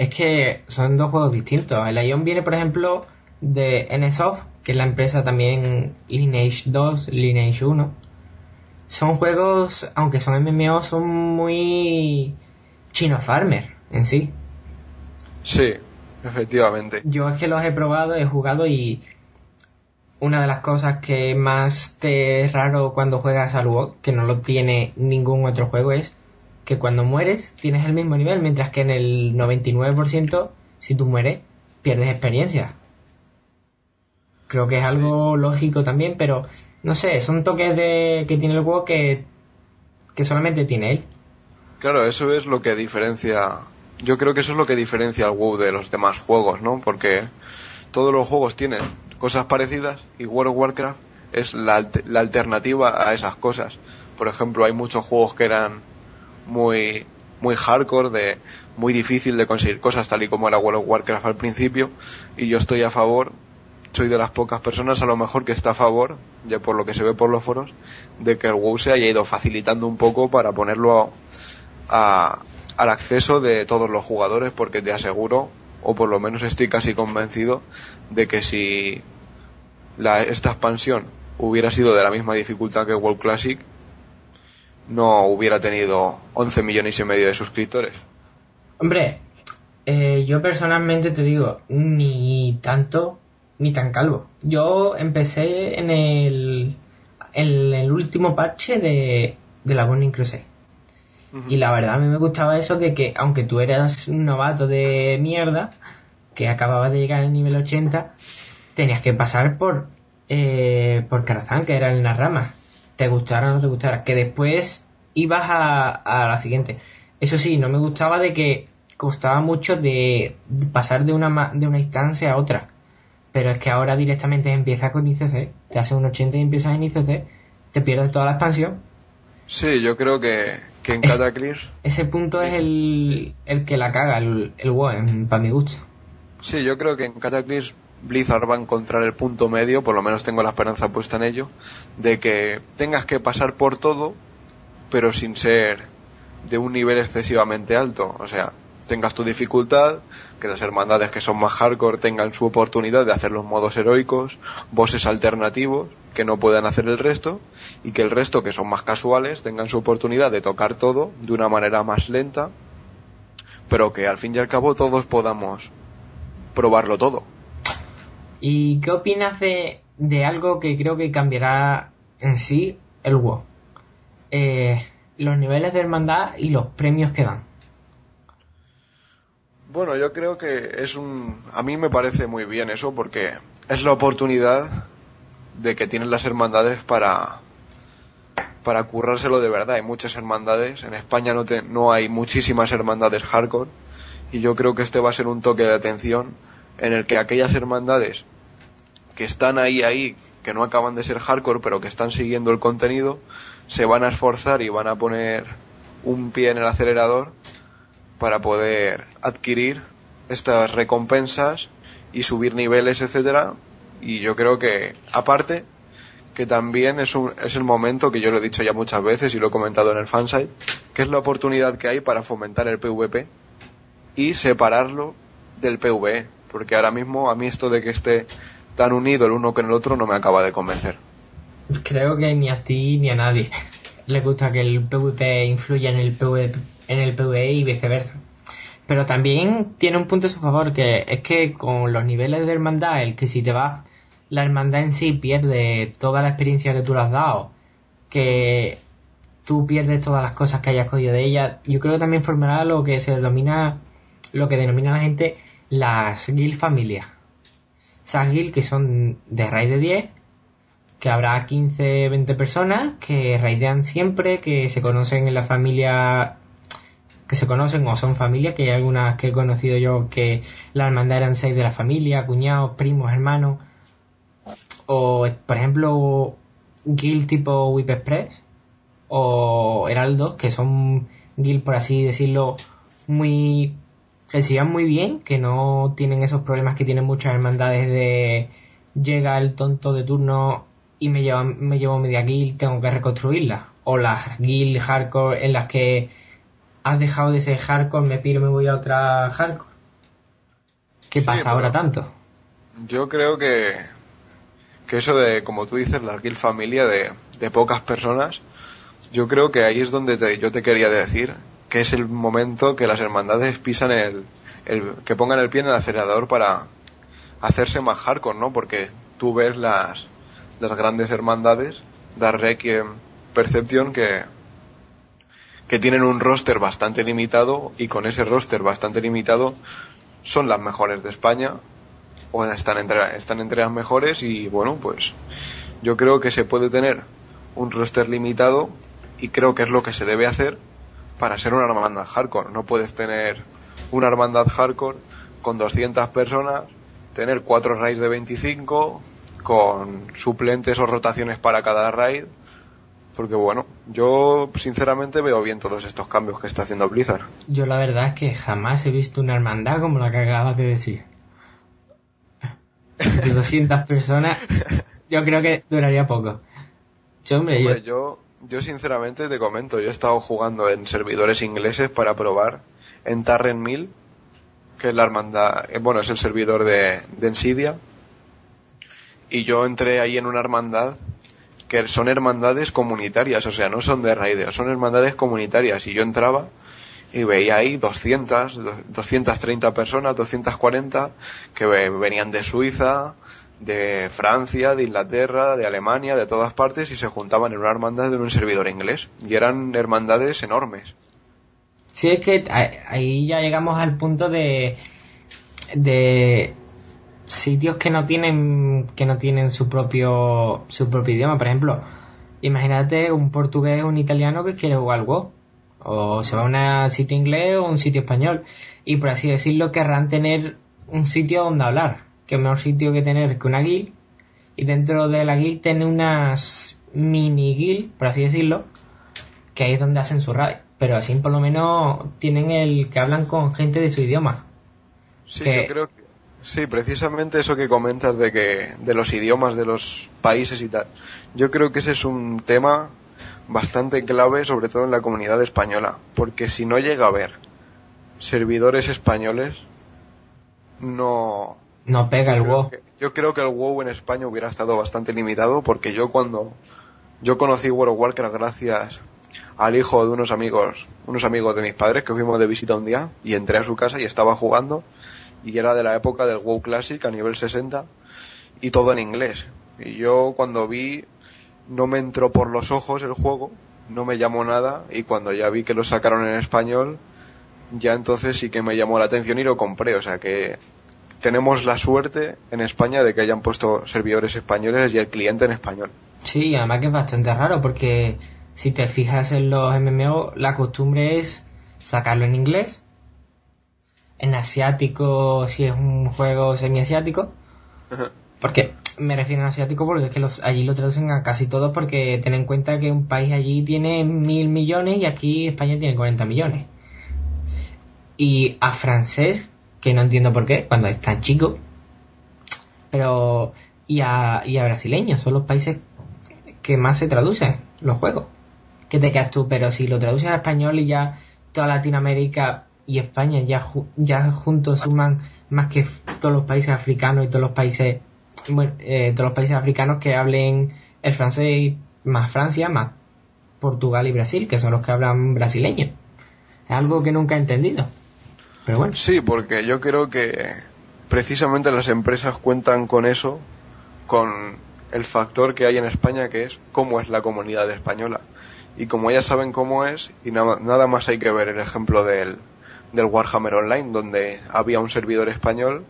Es que son dos juegos distintos. El Ion viene, por ejemplo, de NSOFT, que es la empresa también Lineage 2, Lineage 1. Son juegos, aunque son MMO, son muy chino farmer en sí. Sí, efectivamente. Yo es que los he probado, he jugado y una de las cosas que más te es raro cuando juegas al WoW, que no lo tiene ningún otro juego, es que cuando mueres tienes el mismo nivel, mientras que en el 99%, si tú mueres, pierdes experiencia. Creo que es algo lógico también, pero no sé, son toques de, que tiene el juego que, que solamente tiene él. Claro, eso es lo que diferencia. Yo creo que eso es lo que diferencia al WoW de los demás juegos, ¿no? Porque todos los juegos tienen cosas parecidas y World of Warcraft es la, la alternativa a esas cosas. Por ejemplo, hay muchos juegos que eran muy muy hardcore, de muy difícil de conseguir cosas tal y como era World of Warcraft al principio y yo estoy a favor, soy de las pocas personas a lo mejor que está a favor, ya por lo que se ve por los foros, de que el WoW se haya ido facilitando un poco para ponerlo a, al acceso de todos los jugadores porque te aseguro o por lo menos estoy casi convencido de que si la, esta expansión hubiera sido de la misma dificultad que World Classic, no hubiera tenido 11 millones y medio de suscriptores. Hombre, eh, yo personalmente te digo, ni tanto ni tan calvo. Yo empecé en el, en el último parche de, de la Burning Crusade. Y la verdad a mí me gustaba eso de que aunque tú eras un novato de mierda, que acababa de llegar al nivel 80, tenías que pasar por eh, por Karazhan, que era el Narrama. Te gustara o no te gustara. Que después ibas a, a la siguiente. Eso sí, no me gustaba de que costaba mucho de, pasar de una, de una instancia a otra. Pero es que ahora directamente empiezas con ICC, te hace un 80 y empiezas en ICC, te pierdes toda la expansión. Sí, yo creo que, que en Cataclysm... Ese punto es el, el que la caga, el, el WoW, para mi gusto. Sí, yo creo que en Cataclysm Blizzard va a encontrar el punto medio, por lo menos tengo la esperanza puesta en ello, de que tengas que pasar por todo, pero sin ser de un nivel excesivamente alto. O sea, tengas tu dificultad, que las hermandades que son más hardcore tengan su oportunidad de hacer los modos heroicos, bosses alternativos que no puedan hacer el resto, y que el resto que son más casuales tengan su oportunidad de tocar todo de una manera más lenta, pero que al fin y al cabo todos podamos probarlo todo. ¿Y qué opinas de, de algo que creo que cambiará en sí el WoW? Eh, los niveles de hermandad y los premios que dan. Bueno, yo creo que es un... A mí me parece muy bien eso porque es la oportunidad de que tienen las hermandades para para currárselo de verdad. Hay muchas hermandades. En España no, no hay muchísimas hermandades hardcore. Y yo creo que este va a ser un toque de atención en el que aquellas hermandades que están ahí, ahí, que no acaban de ser hardcore, pero que están siguiendo el contenido, se van a esforzar y van a poner un pie en el acelerador para poder adquirir estas recompensas y subir niveles, etcétera. Y yo creo que, aparte, que también es, un, es el momento que yo lo he dicho ya muchas veces y lo he comentado en el fansite, que es la oportunidad que hay para fomentar el PvP y separarlo del PvE, porque ahora mismo a mí esto de que esté tan unido el uno con el otro no me acaba de convencer. Creo que ni a ti ni a nadie (laughs) le gusta que el PvP influya en el PvP, en el PvE y viceversa. Pero también tiene un punto a su favor, que es que con los niveles de hermandad, el que si te vas, la hermandad en sí pierde toda la experiencia que tú le has dado, que tú pierdes todas las cosas que hayas cogido de ella, yo creo que también formará lo que se denomina, lo que denomina la gente las guild familias. Esas guild que son de raíz de 10, que habrá 15, 20 personas que raidean siempre, que se conocen en la familia que se conocen o son familias, que hay algunas que he conocido yo que la hermandad eran seis de la familia, cuñados, primos, hermanos, o por ejemplo guild tipo Whip Express o Heraldos, que son guild por así decirlo muy llevan muy bien, que no tienen esos problemas que tienen muchas hermandades de llega el tonto de turno y me llevo, me llevo media guild, tengo que reconstruirla. O las guild hardcore en las que has dejado de ser hardcore, me piro, me voy a otra hardcore. ¿Qué pasa ahora tanto? Yo creo que, que eso de, como tú dices, la guild familia de, de pocas personas, yo creo que ahí es donde te, yo te quería decir que es el momento que las hermandades pisan el, el, que pongan el pie en el acelerador para hacerse más hardcore, ¿no? Porque tú ves las, las grandes hermandades, Dark Requiem, Perception, que, que tienen un roster bastante limitado y con ese roster bastante limitado son las mejores de España o están entre, están entre las mejores y bueno, pues yo creo que se puede tener un roster limitado y creo que es lo que se debe hacer para ser una hermandad hardcore. No puedes tener una hermandad hardcore con 200 personas, tener cuatro raids de 25, con suplentes o rotaciones para cada raid. Porque bueno, yo sinceramente veo bien todos estos cambios que está haciendo Blizzard. Yo la verdad es que jamás he visto una hermandad como la que acabas de decir. De 200 personas, yo creo que duraría poco. Yo, hombre, yo... yo yo sinceramente te comento, yo he estado jugando en servidores ingleses para probar en Tarren 1000, que es la hermandad, eh, bueno, es el servidor de, de y yo entré ahí en una hermandad que son hermandades comunitarias, o sea, no son de raideo, son hermandades comunitarias, y yo entraba y veía ahí 200, 230 personas, 240, que venían de Suiza, de Francia, de Inglaterra, de Alemania, de todas partes y se juntaban en una hermandad de un servidor inglés. Y eran hermandades enormes. Sí, es que ahí ya llegamos al punto de, de sitios que no tienen que no tienen su propio su propio idioma. Por ejemplo, imagínate un portugués o un italiano que quiere jugar al. O se va a un sitio inglés o un sitio español. Y por así decirlo, querrán tener un sitio donde hablar que mejor sitio que tener que una guild. Y dentro de la guild tiene unas mini guild, por así decirlo, que ahí es donde hacen su raid. Pero así por lo menos tienen el que hablan con gente de su idioma. Sí, yo creo que sí, precisamente eso que comentas de que de los idiomas de los países y tal. Yo creo que ese es un tema bastante clave, sobre todo en la comunidad española, porque si no llega a haber servidores españoles, no... No pega el WoW. yo creo que el WoW en España hubiera estado bastante limitado porque yo cuando... Yo conocí World of Warcraft gracias al hijo de unos amigos, unos amigos de mis padres que fuimos de visita un día y entré a su casa y estaba jugando y era de la época del WoW Classic a nivel 60 y todo en inglés. Y yo cuando vi no me entró por los ojos el juego, no me llamó nada y cuando ya vi que lo sacaron en español ya entonces sí que me llamó la atención y lo compré, o sea que tenemos la suerte en España de que hayan puesto servidores españoles y el cliente en español. Sí, además que es bastante raro porque si te fijas en los MMO, la costumbre es sacarlo en inglés, en asiático si es un juego semiasiático, porque me refiero a asiático porque es que los, allí lo traducen a casi todo porque ten en cuenta que un país allí tiene mil millones y aquí España tiene 40 millones. Y a francés, que no entiendo por qué, cuando es tan chico, pero y a, y a brasileño, son los países que más se traducen los juegos. ¿Qué te quedas tú? Pero si lo traduces a español y ya toda Latinoamérica y España ya, ya juntos suman más que todos los países africanos y todos los países bueno, eh, todos los países africanos que hablen el francés más Francia más Portugal y Brasil que son los que hablan brasileño es algo que nunca he entendido sí porque yo creo que precisamente las empresas cuentan con eso con el factor que hay en España que es cómo es la comunidad española y como ya saben cómo es y nada más hay que ver el ejemplo del, del Warhammer Online donde había un servidor español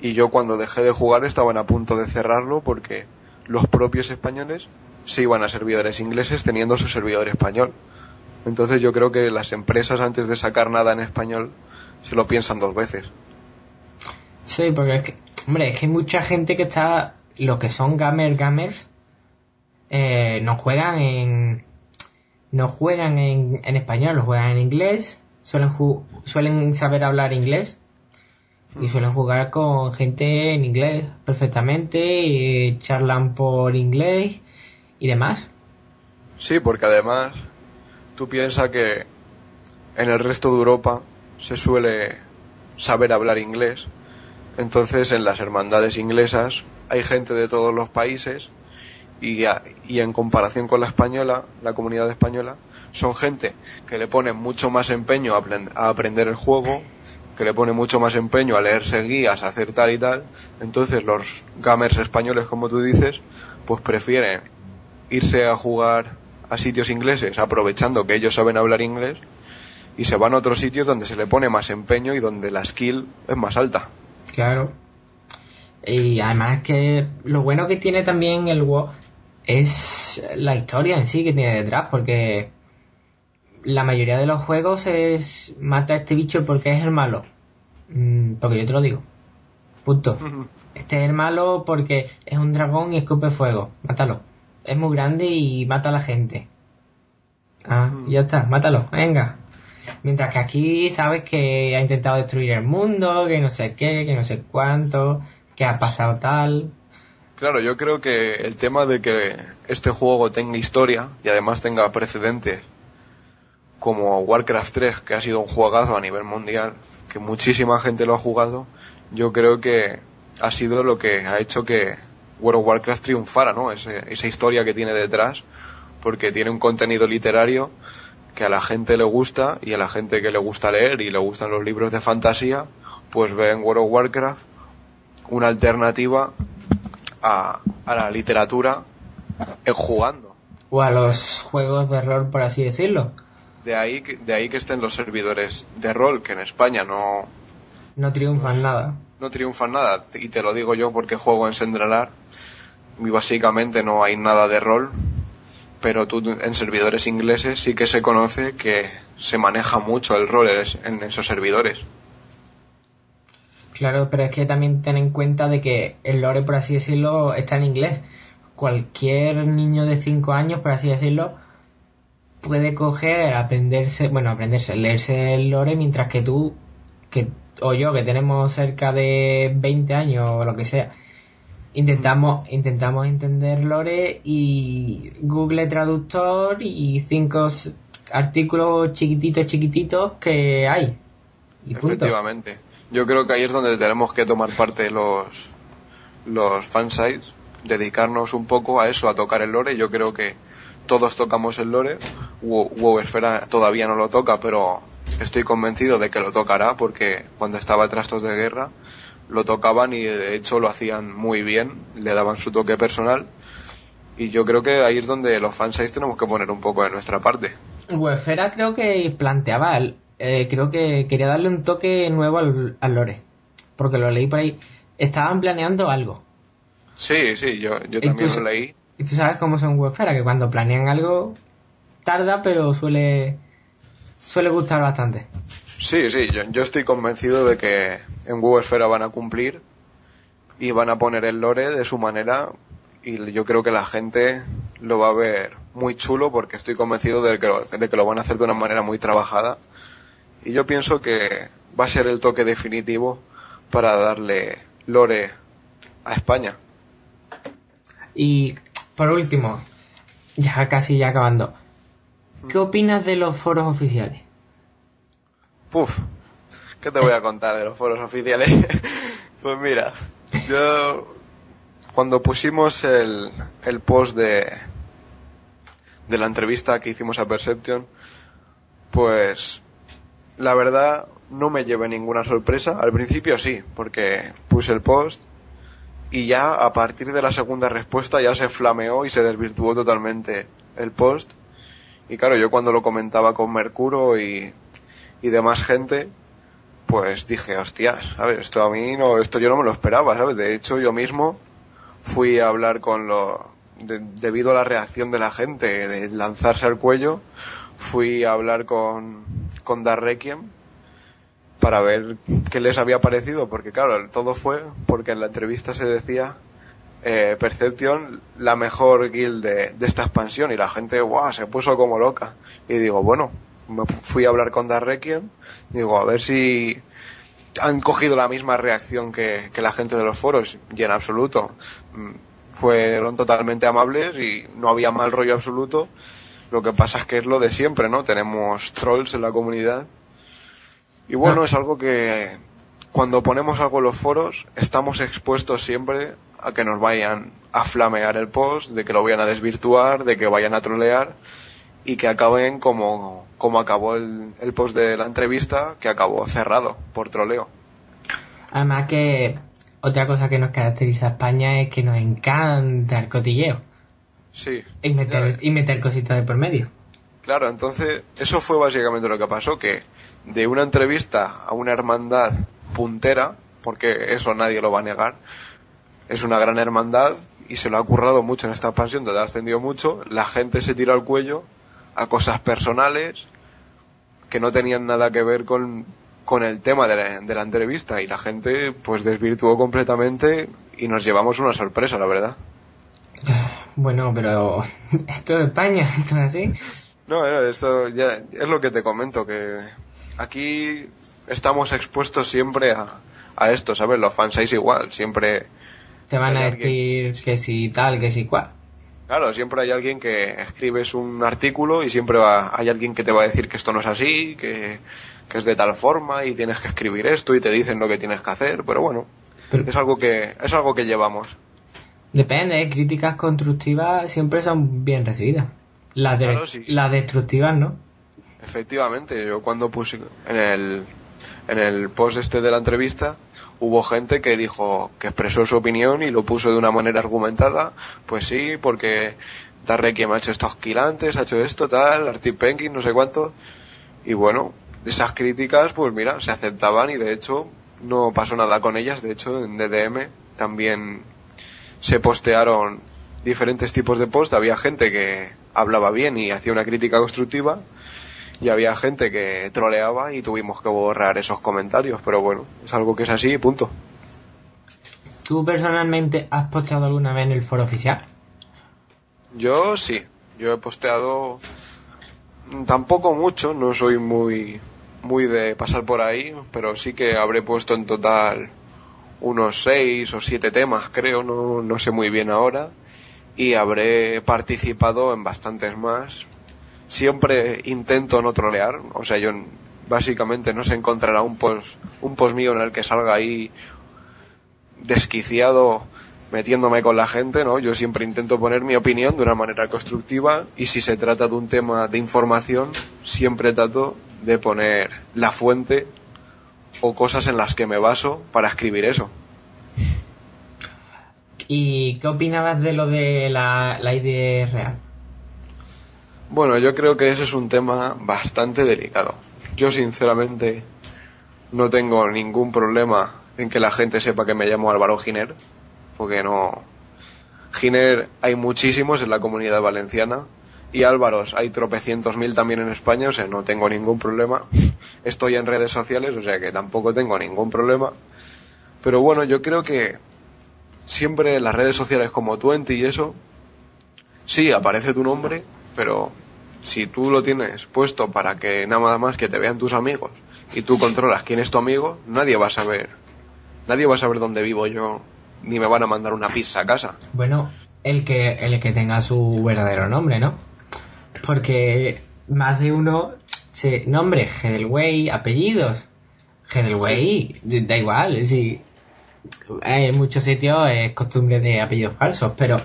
y yo cuando dejé de jugar estaban a punto de cerrarlo porque los propios españoles se iban a servidores ingleses teniendo su servidor español. Entonces yo creo que las empresas antes de sacar nada en español se lo piensan dos veces. Sí, porque es que, hombre, es que hay mucha gente que está, los que son gamers, gamers, eh, no juegan en, no juegan en, en español, lo juegan en inglés, suelen, suelen saber hablar inglés y suelen jugar con gente en inglés perfectamente y charlan por inglés y demás. Sí, porque además tú piensas que en el resto de Europa se suele saber hablar inglés, entonces en las hermandades inglesas hay gente de todos los países y, y en comparación con la española, la comunidad española, son gente que le pone mucho más empeño a aprender el juego, que le pone mucho más empeño a leerse guías, a hacer tal y tal, entonces los gamers españoles, como tú dices, pues prefieren irse a jugar a sitios ingleses aprovechando que ellos saben hablar inglés y se van a otros sitios donde se le pone más empeño y donde la skill es más alta. Claro. Y además que lo bueno que tiene también el WoW es la historia en sí que tiene detrás, porque la mayoría de los juegos es mata a este bicho porque es el malo. Mm, porque yo te lo digo. Punto. Este es el malo porque es un dragón y escupe fuego. Mátalo. Es muy grande y mata a la gente. Ah, ya está, mátalo, venga. Mientras que aquí sabes que ha intentado destruir el mundo, que no sé qué, que no sé cuánto, que ha pasado tal. Claro, yo creo que el tema de que este juego tenga historia y además tenga precedentes como Warcraft 3, que ha sido un juegazo a nivel mundial, que muchísima gente lo ha jugado, yo creo que ha sido lo que ha hecho que World of Warcraft triunfara, ¿no? esa historia que tiene detrás, porque tiene un contenido literario que a la gente le gusta y a la gente que le gusta leer y le gustan los libros de fantasía, pues ve en World of Warcraft una alternativa a, a la literatura en jugando. O a los juegos de rol, por así decirlo. De ahí, de ahí que estén los servidores de rol, que en España no... No triunfan nada. No triunfan nada, y te lo digo yo porque juego en Sendralar, y básicamente no hay nada de rol, pero tú en servidores ingleses sí que se conoce que se maneja mucho el rol en esos servidores. Claro, pero es que también ten en cuenta de que el lore, por así decirlo, está en inglés. Cualquier niño de 5 años, por así decirlo, puede coger, aprenderse, bueno, aprenderse, leerse el lore, mientras que tú, que, o yo, que tenemos cerca de 20 años o lo que sea, intentamos, intentamos entender lore y Google Traductor y cinco artículos chiquititos, chiquititos que hay. Efectivamente. Yo creo que ahí es donde tenemos que tomar parte los, los fansites, dedicarnos un poco a eso, a tocar el lore. Yo creo que todos tocamos el lore. WoW Esfera todavía no lo toca, pero estoy convencido de que lo tocará porque cuando estaba Trastos de Guerra lo tocaban y de hecho lo hacían muy bien, le daban su toque personal. Y yo creo que ahí es donde los fansites tenemos que poner un poco de nuestra parte. Wefera creo que planteaba, eh, creo que quería darle un toque nuevo al, al lore. Porque lo leí por ahí. Estaban planeando algo. Sí, sí, yo, yo ¿Y también tú- lo leí. Y tú sabes cómo son Wefera, que cuando planean algo tarda, pero suele suele gustar bastante. Sí, sí, yo, yo estoy convencido de que en WoW Esfera van a cumplir y van a poner el lore de su manera y yo creo que la gente lo va a ver muy chulo porque estoy convencido de que, lo- de que lo van a hacer de una manera muy trabajada y yo pienso que va a ser el toque definitivo para darle lore a España. Y por último, ya casi ya acabando. ¿Qué opinas de los foros oficiales? Puf, ¿qué te voy a contar de los foros oficiales? (laughs) pues mira, yo cuando pusimos el, el post de, de la entrevista que hicimos a Perception, pues la verdad no me llevé ninguna sorpresa. Al principio sí, porque puse el post y ya a partir de la segunda respuesta ya se flameó y se desvirtuó totalmente el post. Y claro, yo cuando lo comentaba con Mercuro y, y demás gente, pues dije, hostias, ¿sabes? Esto a mí no, esto yo no me lo esperaba, ¿sabes? De hecho, yo mismo fui a hablar con lo, de- debido a la reacción de la gente, de lanzarse al cuello, fui a hablar con, con para ver qué les había parecido, porque claro, todo fue porque en la entrevista se decía eh, Perception la mejor guild de, de esta expansión y la gente guau, se puso como loca y digo bueno me fui a hablar con Dark Requiem. Digo a ver si han cogido la misma reacción que, que la gente de los foros y en absoluto. Mm, fueron totalmente amables y no había mal rollo absoluto. Lo que pasa es que es lo de siempre no tenemos trolls en la comunidad. Y bueno Ah. es algo que cuando ponemos algo en los foros, estamos expuestos siempre a que nos vayan a flamear el post, de que lo vayan a desvirtuar, de que vayan a trolear y que acaben como, como acabó el, el post de la entrevista, que acabó cerrado por troleo. Además que otra cosa que nos caracteriza a España es que nos encanta el cotilleo Sí. y meter, y meter cositas de por medio. Claro, entonces eso fue básicamente lo que pasó, que de una entrevista a una hermandad puntera, porque eso nadie lo va a negar, es una gran hermandad y se lo ha currado mucho en esta expansión, donde ha ascendido mucho, la gente se tiró al cuello a cosas personales que no tenían nada que ver con, con el tema de la, de la entrevista y la gente pues desvirtuó completamente y nos llevamos una sorpresa, la verdad. Bueno, pero (laughs) esto es España, (laughs) esto es así. No, no, esto ya es lo que te comento, que aquí estamos expuestos siempre a, a esto, ¿sabes? Los fansites igual, siempre, Te van a decir que si tal, que si cual. Claro, siempre hay alguien que escribes un artículo y siempre va- hay alguien que te va a decir que esto no es así, que, que es de tal forma y tienes que escribir esto y te dicen lo que tienes que hacer, pero bueno, Pero- es algo que, es algo que llevamos. Depende, ¿eh? críticas constructivas siempre son bien recibidas. Las, de- Claro, sí. las destructivas, ¿no? Efectivamente, yo cuando puse en el, en el post este de la entrevista, hubo gente que dijo que expresó su opinión y lo puso de una manera argumentada. Pues sí, porque Darrequiem ha hecho estos quilantes, ha hecho esto, tal, Artie Penkin, no sé cuánto. Y bueno, esas críticas, pues mira, se aceptaban y de hecho no pasó nada con ellas. De hecho, en DDM también se postearon diferentes tipos de post. Había gente que hablaba bien y hacía una crítica constructiva y había gente que troleaba y tuvimos que borrar esos comentarios, pero bueno, es algo que es así y punto. ¿Tú personalmente has posteado alguna vez en el foro oficial? Yo sí, yo he posteado tampoco mucho, no soy muy muy de pasar por ahí, pero sí que habré puesto en total unos seis o siete temas, creo, no, no sé muy bien ahora, y habré participado en bastantes más. Siempre intento no trolear, o sea, yo Básicamente no se encontrará un post, un post mío en el que salga ahí desquiciado metiéndome con la gente, ¿no? Yo siempre intento poner mi opinión de una manera constructiva y si se trata de un tema de información, siempre trato de poner la fuente o cosas en las que me baso para escribir eso. ¿Y qué opinabas de lo de la, la ID real? Bueno, yo creo que ese es un tema bastante delicado. Yo sinceramente no tengo ningún problema en que la gente sepa que me llamo Álvaro Giner, porque no... Giner hay muchísimos en la comunidad valenciana y Álvaros hay tropecientos mil también en España, o sea, no tengo ningún problema. Estoy en redes sociales, o sea que tampoco tengo ningún problema. Pero bueno, yo creo que siempre en las redes sociales como Twenty y eso, sí, aparece tu nombre, pero si tú lo tienes puesto para que nada más que te vean tus amigos y tú controlas quién es tu amigo, nadie va a saber, nadie va a saber dónde vivo yo ni me van a mandar una pizza a casa. Bueno, el que, el que tenga su verdadero nombre, ¿no? Porque más de uno se nombre Hedelwey, apellidos. Hedelwey, da igual, sí. En muchos sitios es costumbre de apellidos falsos, pero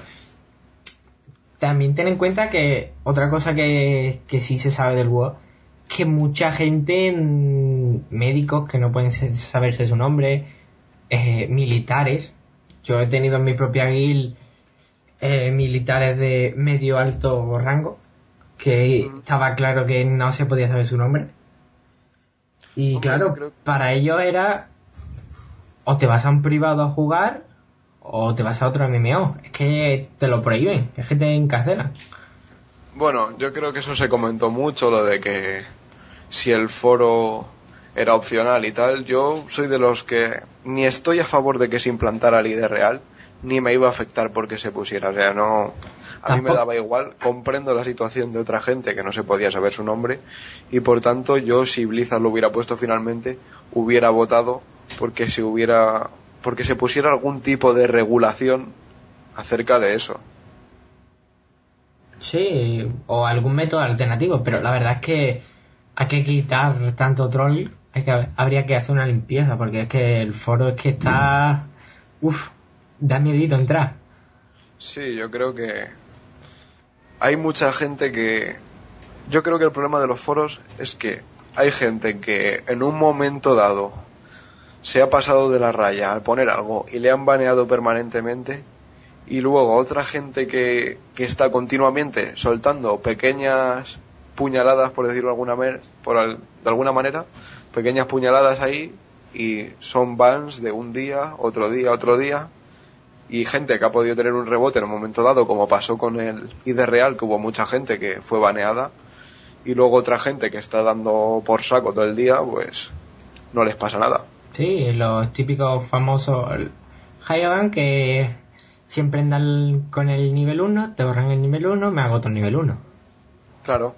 también ten en cuenta que otra cosa que, que sí se sabe del WoW que mucha gente, médicos que no pueden saberse su nombre, eh, militares, yo he tenido en mi propia guild eh, militares de medio alto rango, que estaba claro que no se podía saber su nombre. Y claro, para ellos era o te vas a un privado a jugar o te vas a otro MMO. Es que te lo prohíben, es que te encarcelan. Bueno, yo creo que eso se comentó mucho, lo de que si el foro era opcional y tal. Yo soy de los que ni estoy a favor de que se implantara el ID real, ni me iba a afectar porque se pusiera. O sea, no. A mí me daba igual. Comprendo la situación de otra gente que no se podía saber su nombre. Y por tanto, yo, si Blizzard lo hubiera puesto finalmente, hubiera votado porque se hubiera. Porque se pusiera algún tipo de regulación acerca de eso. Sí, o algún método alternativo, pero la verdad es que hay que quitar tanto troll que, habría que hacer una limpieza, porque es que el foro es que está... Uf, da miedito entrar. Sí, yo creo que hay mucha gente que... Yo creo que el problema de los foros es que hay gente que en un momento dado se ha pasado de la raya al poner algo y le han baneado permanentemente y luego otra gente que, que está continuamente soltando pequeñas puñaladas, por decirlo de alguna, por, de alguna manera, pequeñas puñaladas ahí y son bans de un día, otro día, otro día y gente que ha podido tener un rebote en un momento dado, como pasó con el ID Real, que hubo mucha gente que fue baneada y luego otra gente que está dando por saco todo el día, pues no les pasa nada. Sí, los típicos famosos Hyagan que siempre andan con el nivel 1, te borran el nivel 1, me hago otro nivel 1. Claro.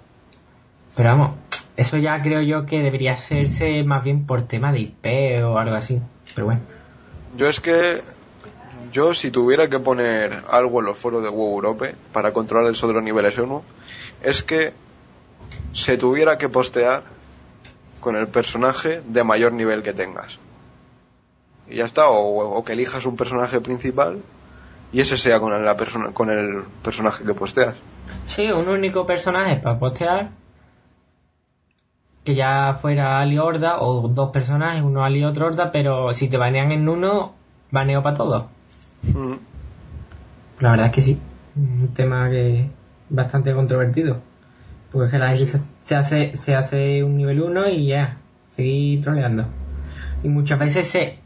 Pero vamos, eso ya creo yo que debería hacerse más bien por tema de IP o algo así. Pero bueno. Yo es que yo si tuviera que poner algo en los foros de WoW Europe para controlar eso de los niveles 1, es que se tuviera que postear con el personaje de mayor nivel que tengas. Y ya está, o, que elijas un personaje principal y ese sea con, la persona, con el personaje que posteas. Sí, un único personaje para postear que ya fuera Ali Horda o dos personajes, uno Ali y otro Horda, pero si te banean en uno, baneo para todos. Mm. La verdad es que sí, un tema que bastante controvertido. Porque es que la gente se, hace, se hace un nivel 1 y ya, seguir troleando. Y muchas veces se,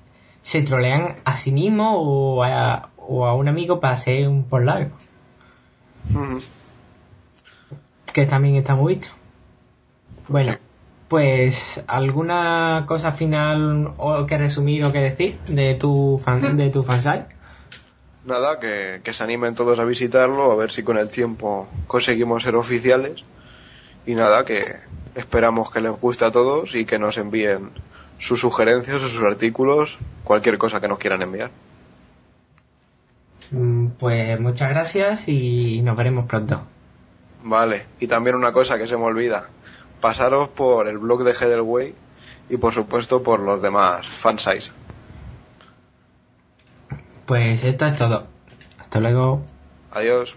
se trolean a sí mismo o a, o a un amigo para hacer un por largo. Que también está muy visto. Bueno. Pues, ¿alguna cosa final o que resumir o que decir de tu fan, de tu fansite? Nada, que, se animen todos a visitarlo, a ver si con el tiempo conseguimos ser oficiales. Y nada, que esperamos que les guste a todos y que nos envíen sus sugerencias o sus artículos, cualquier cosa que nos quieran enviar. Mm, pues muchas gracias y nos veremos pronto. Vale, y también una cosa que se me olvida pasaros por el blog de Heatherway y por supuesto por los demás fansites. Pues esto es todo. Hasta luego. Adiós.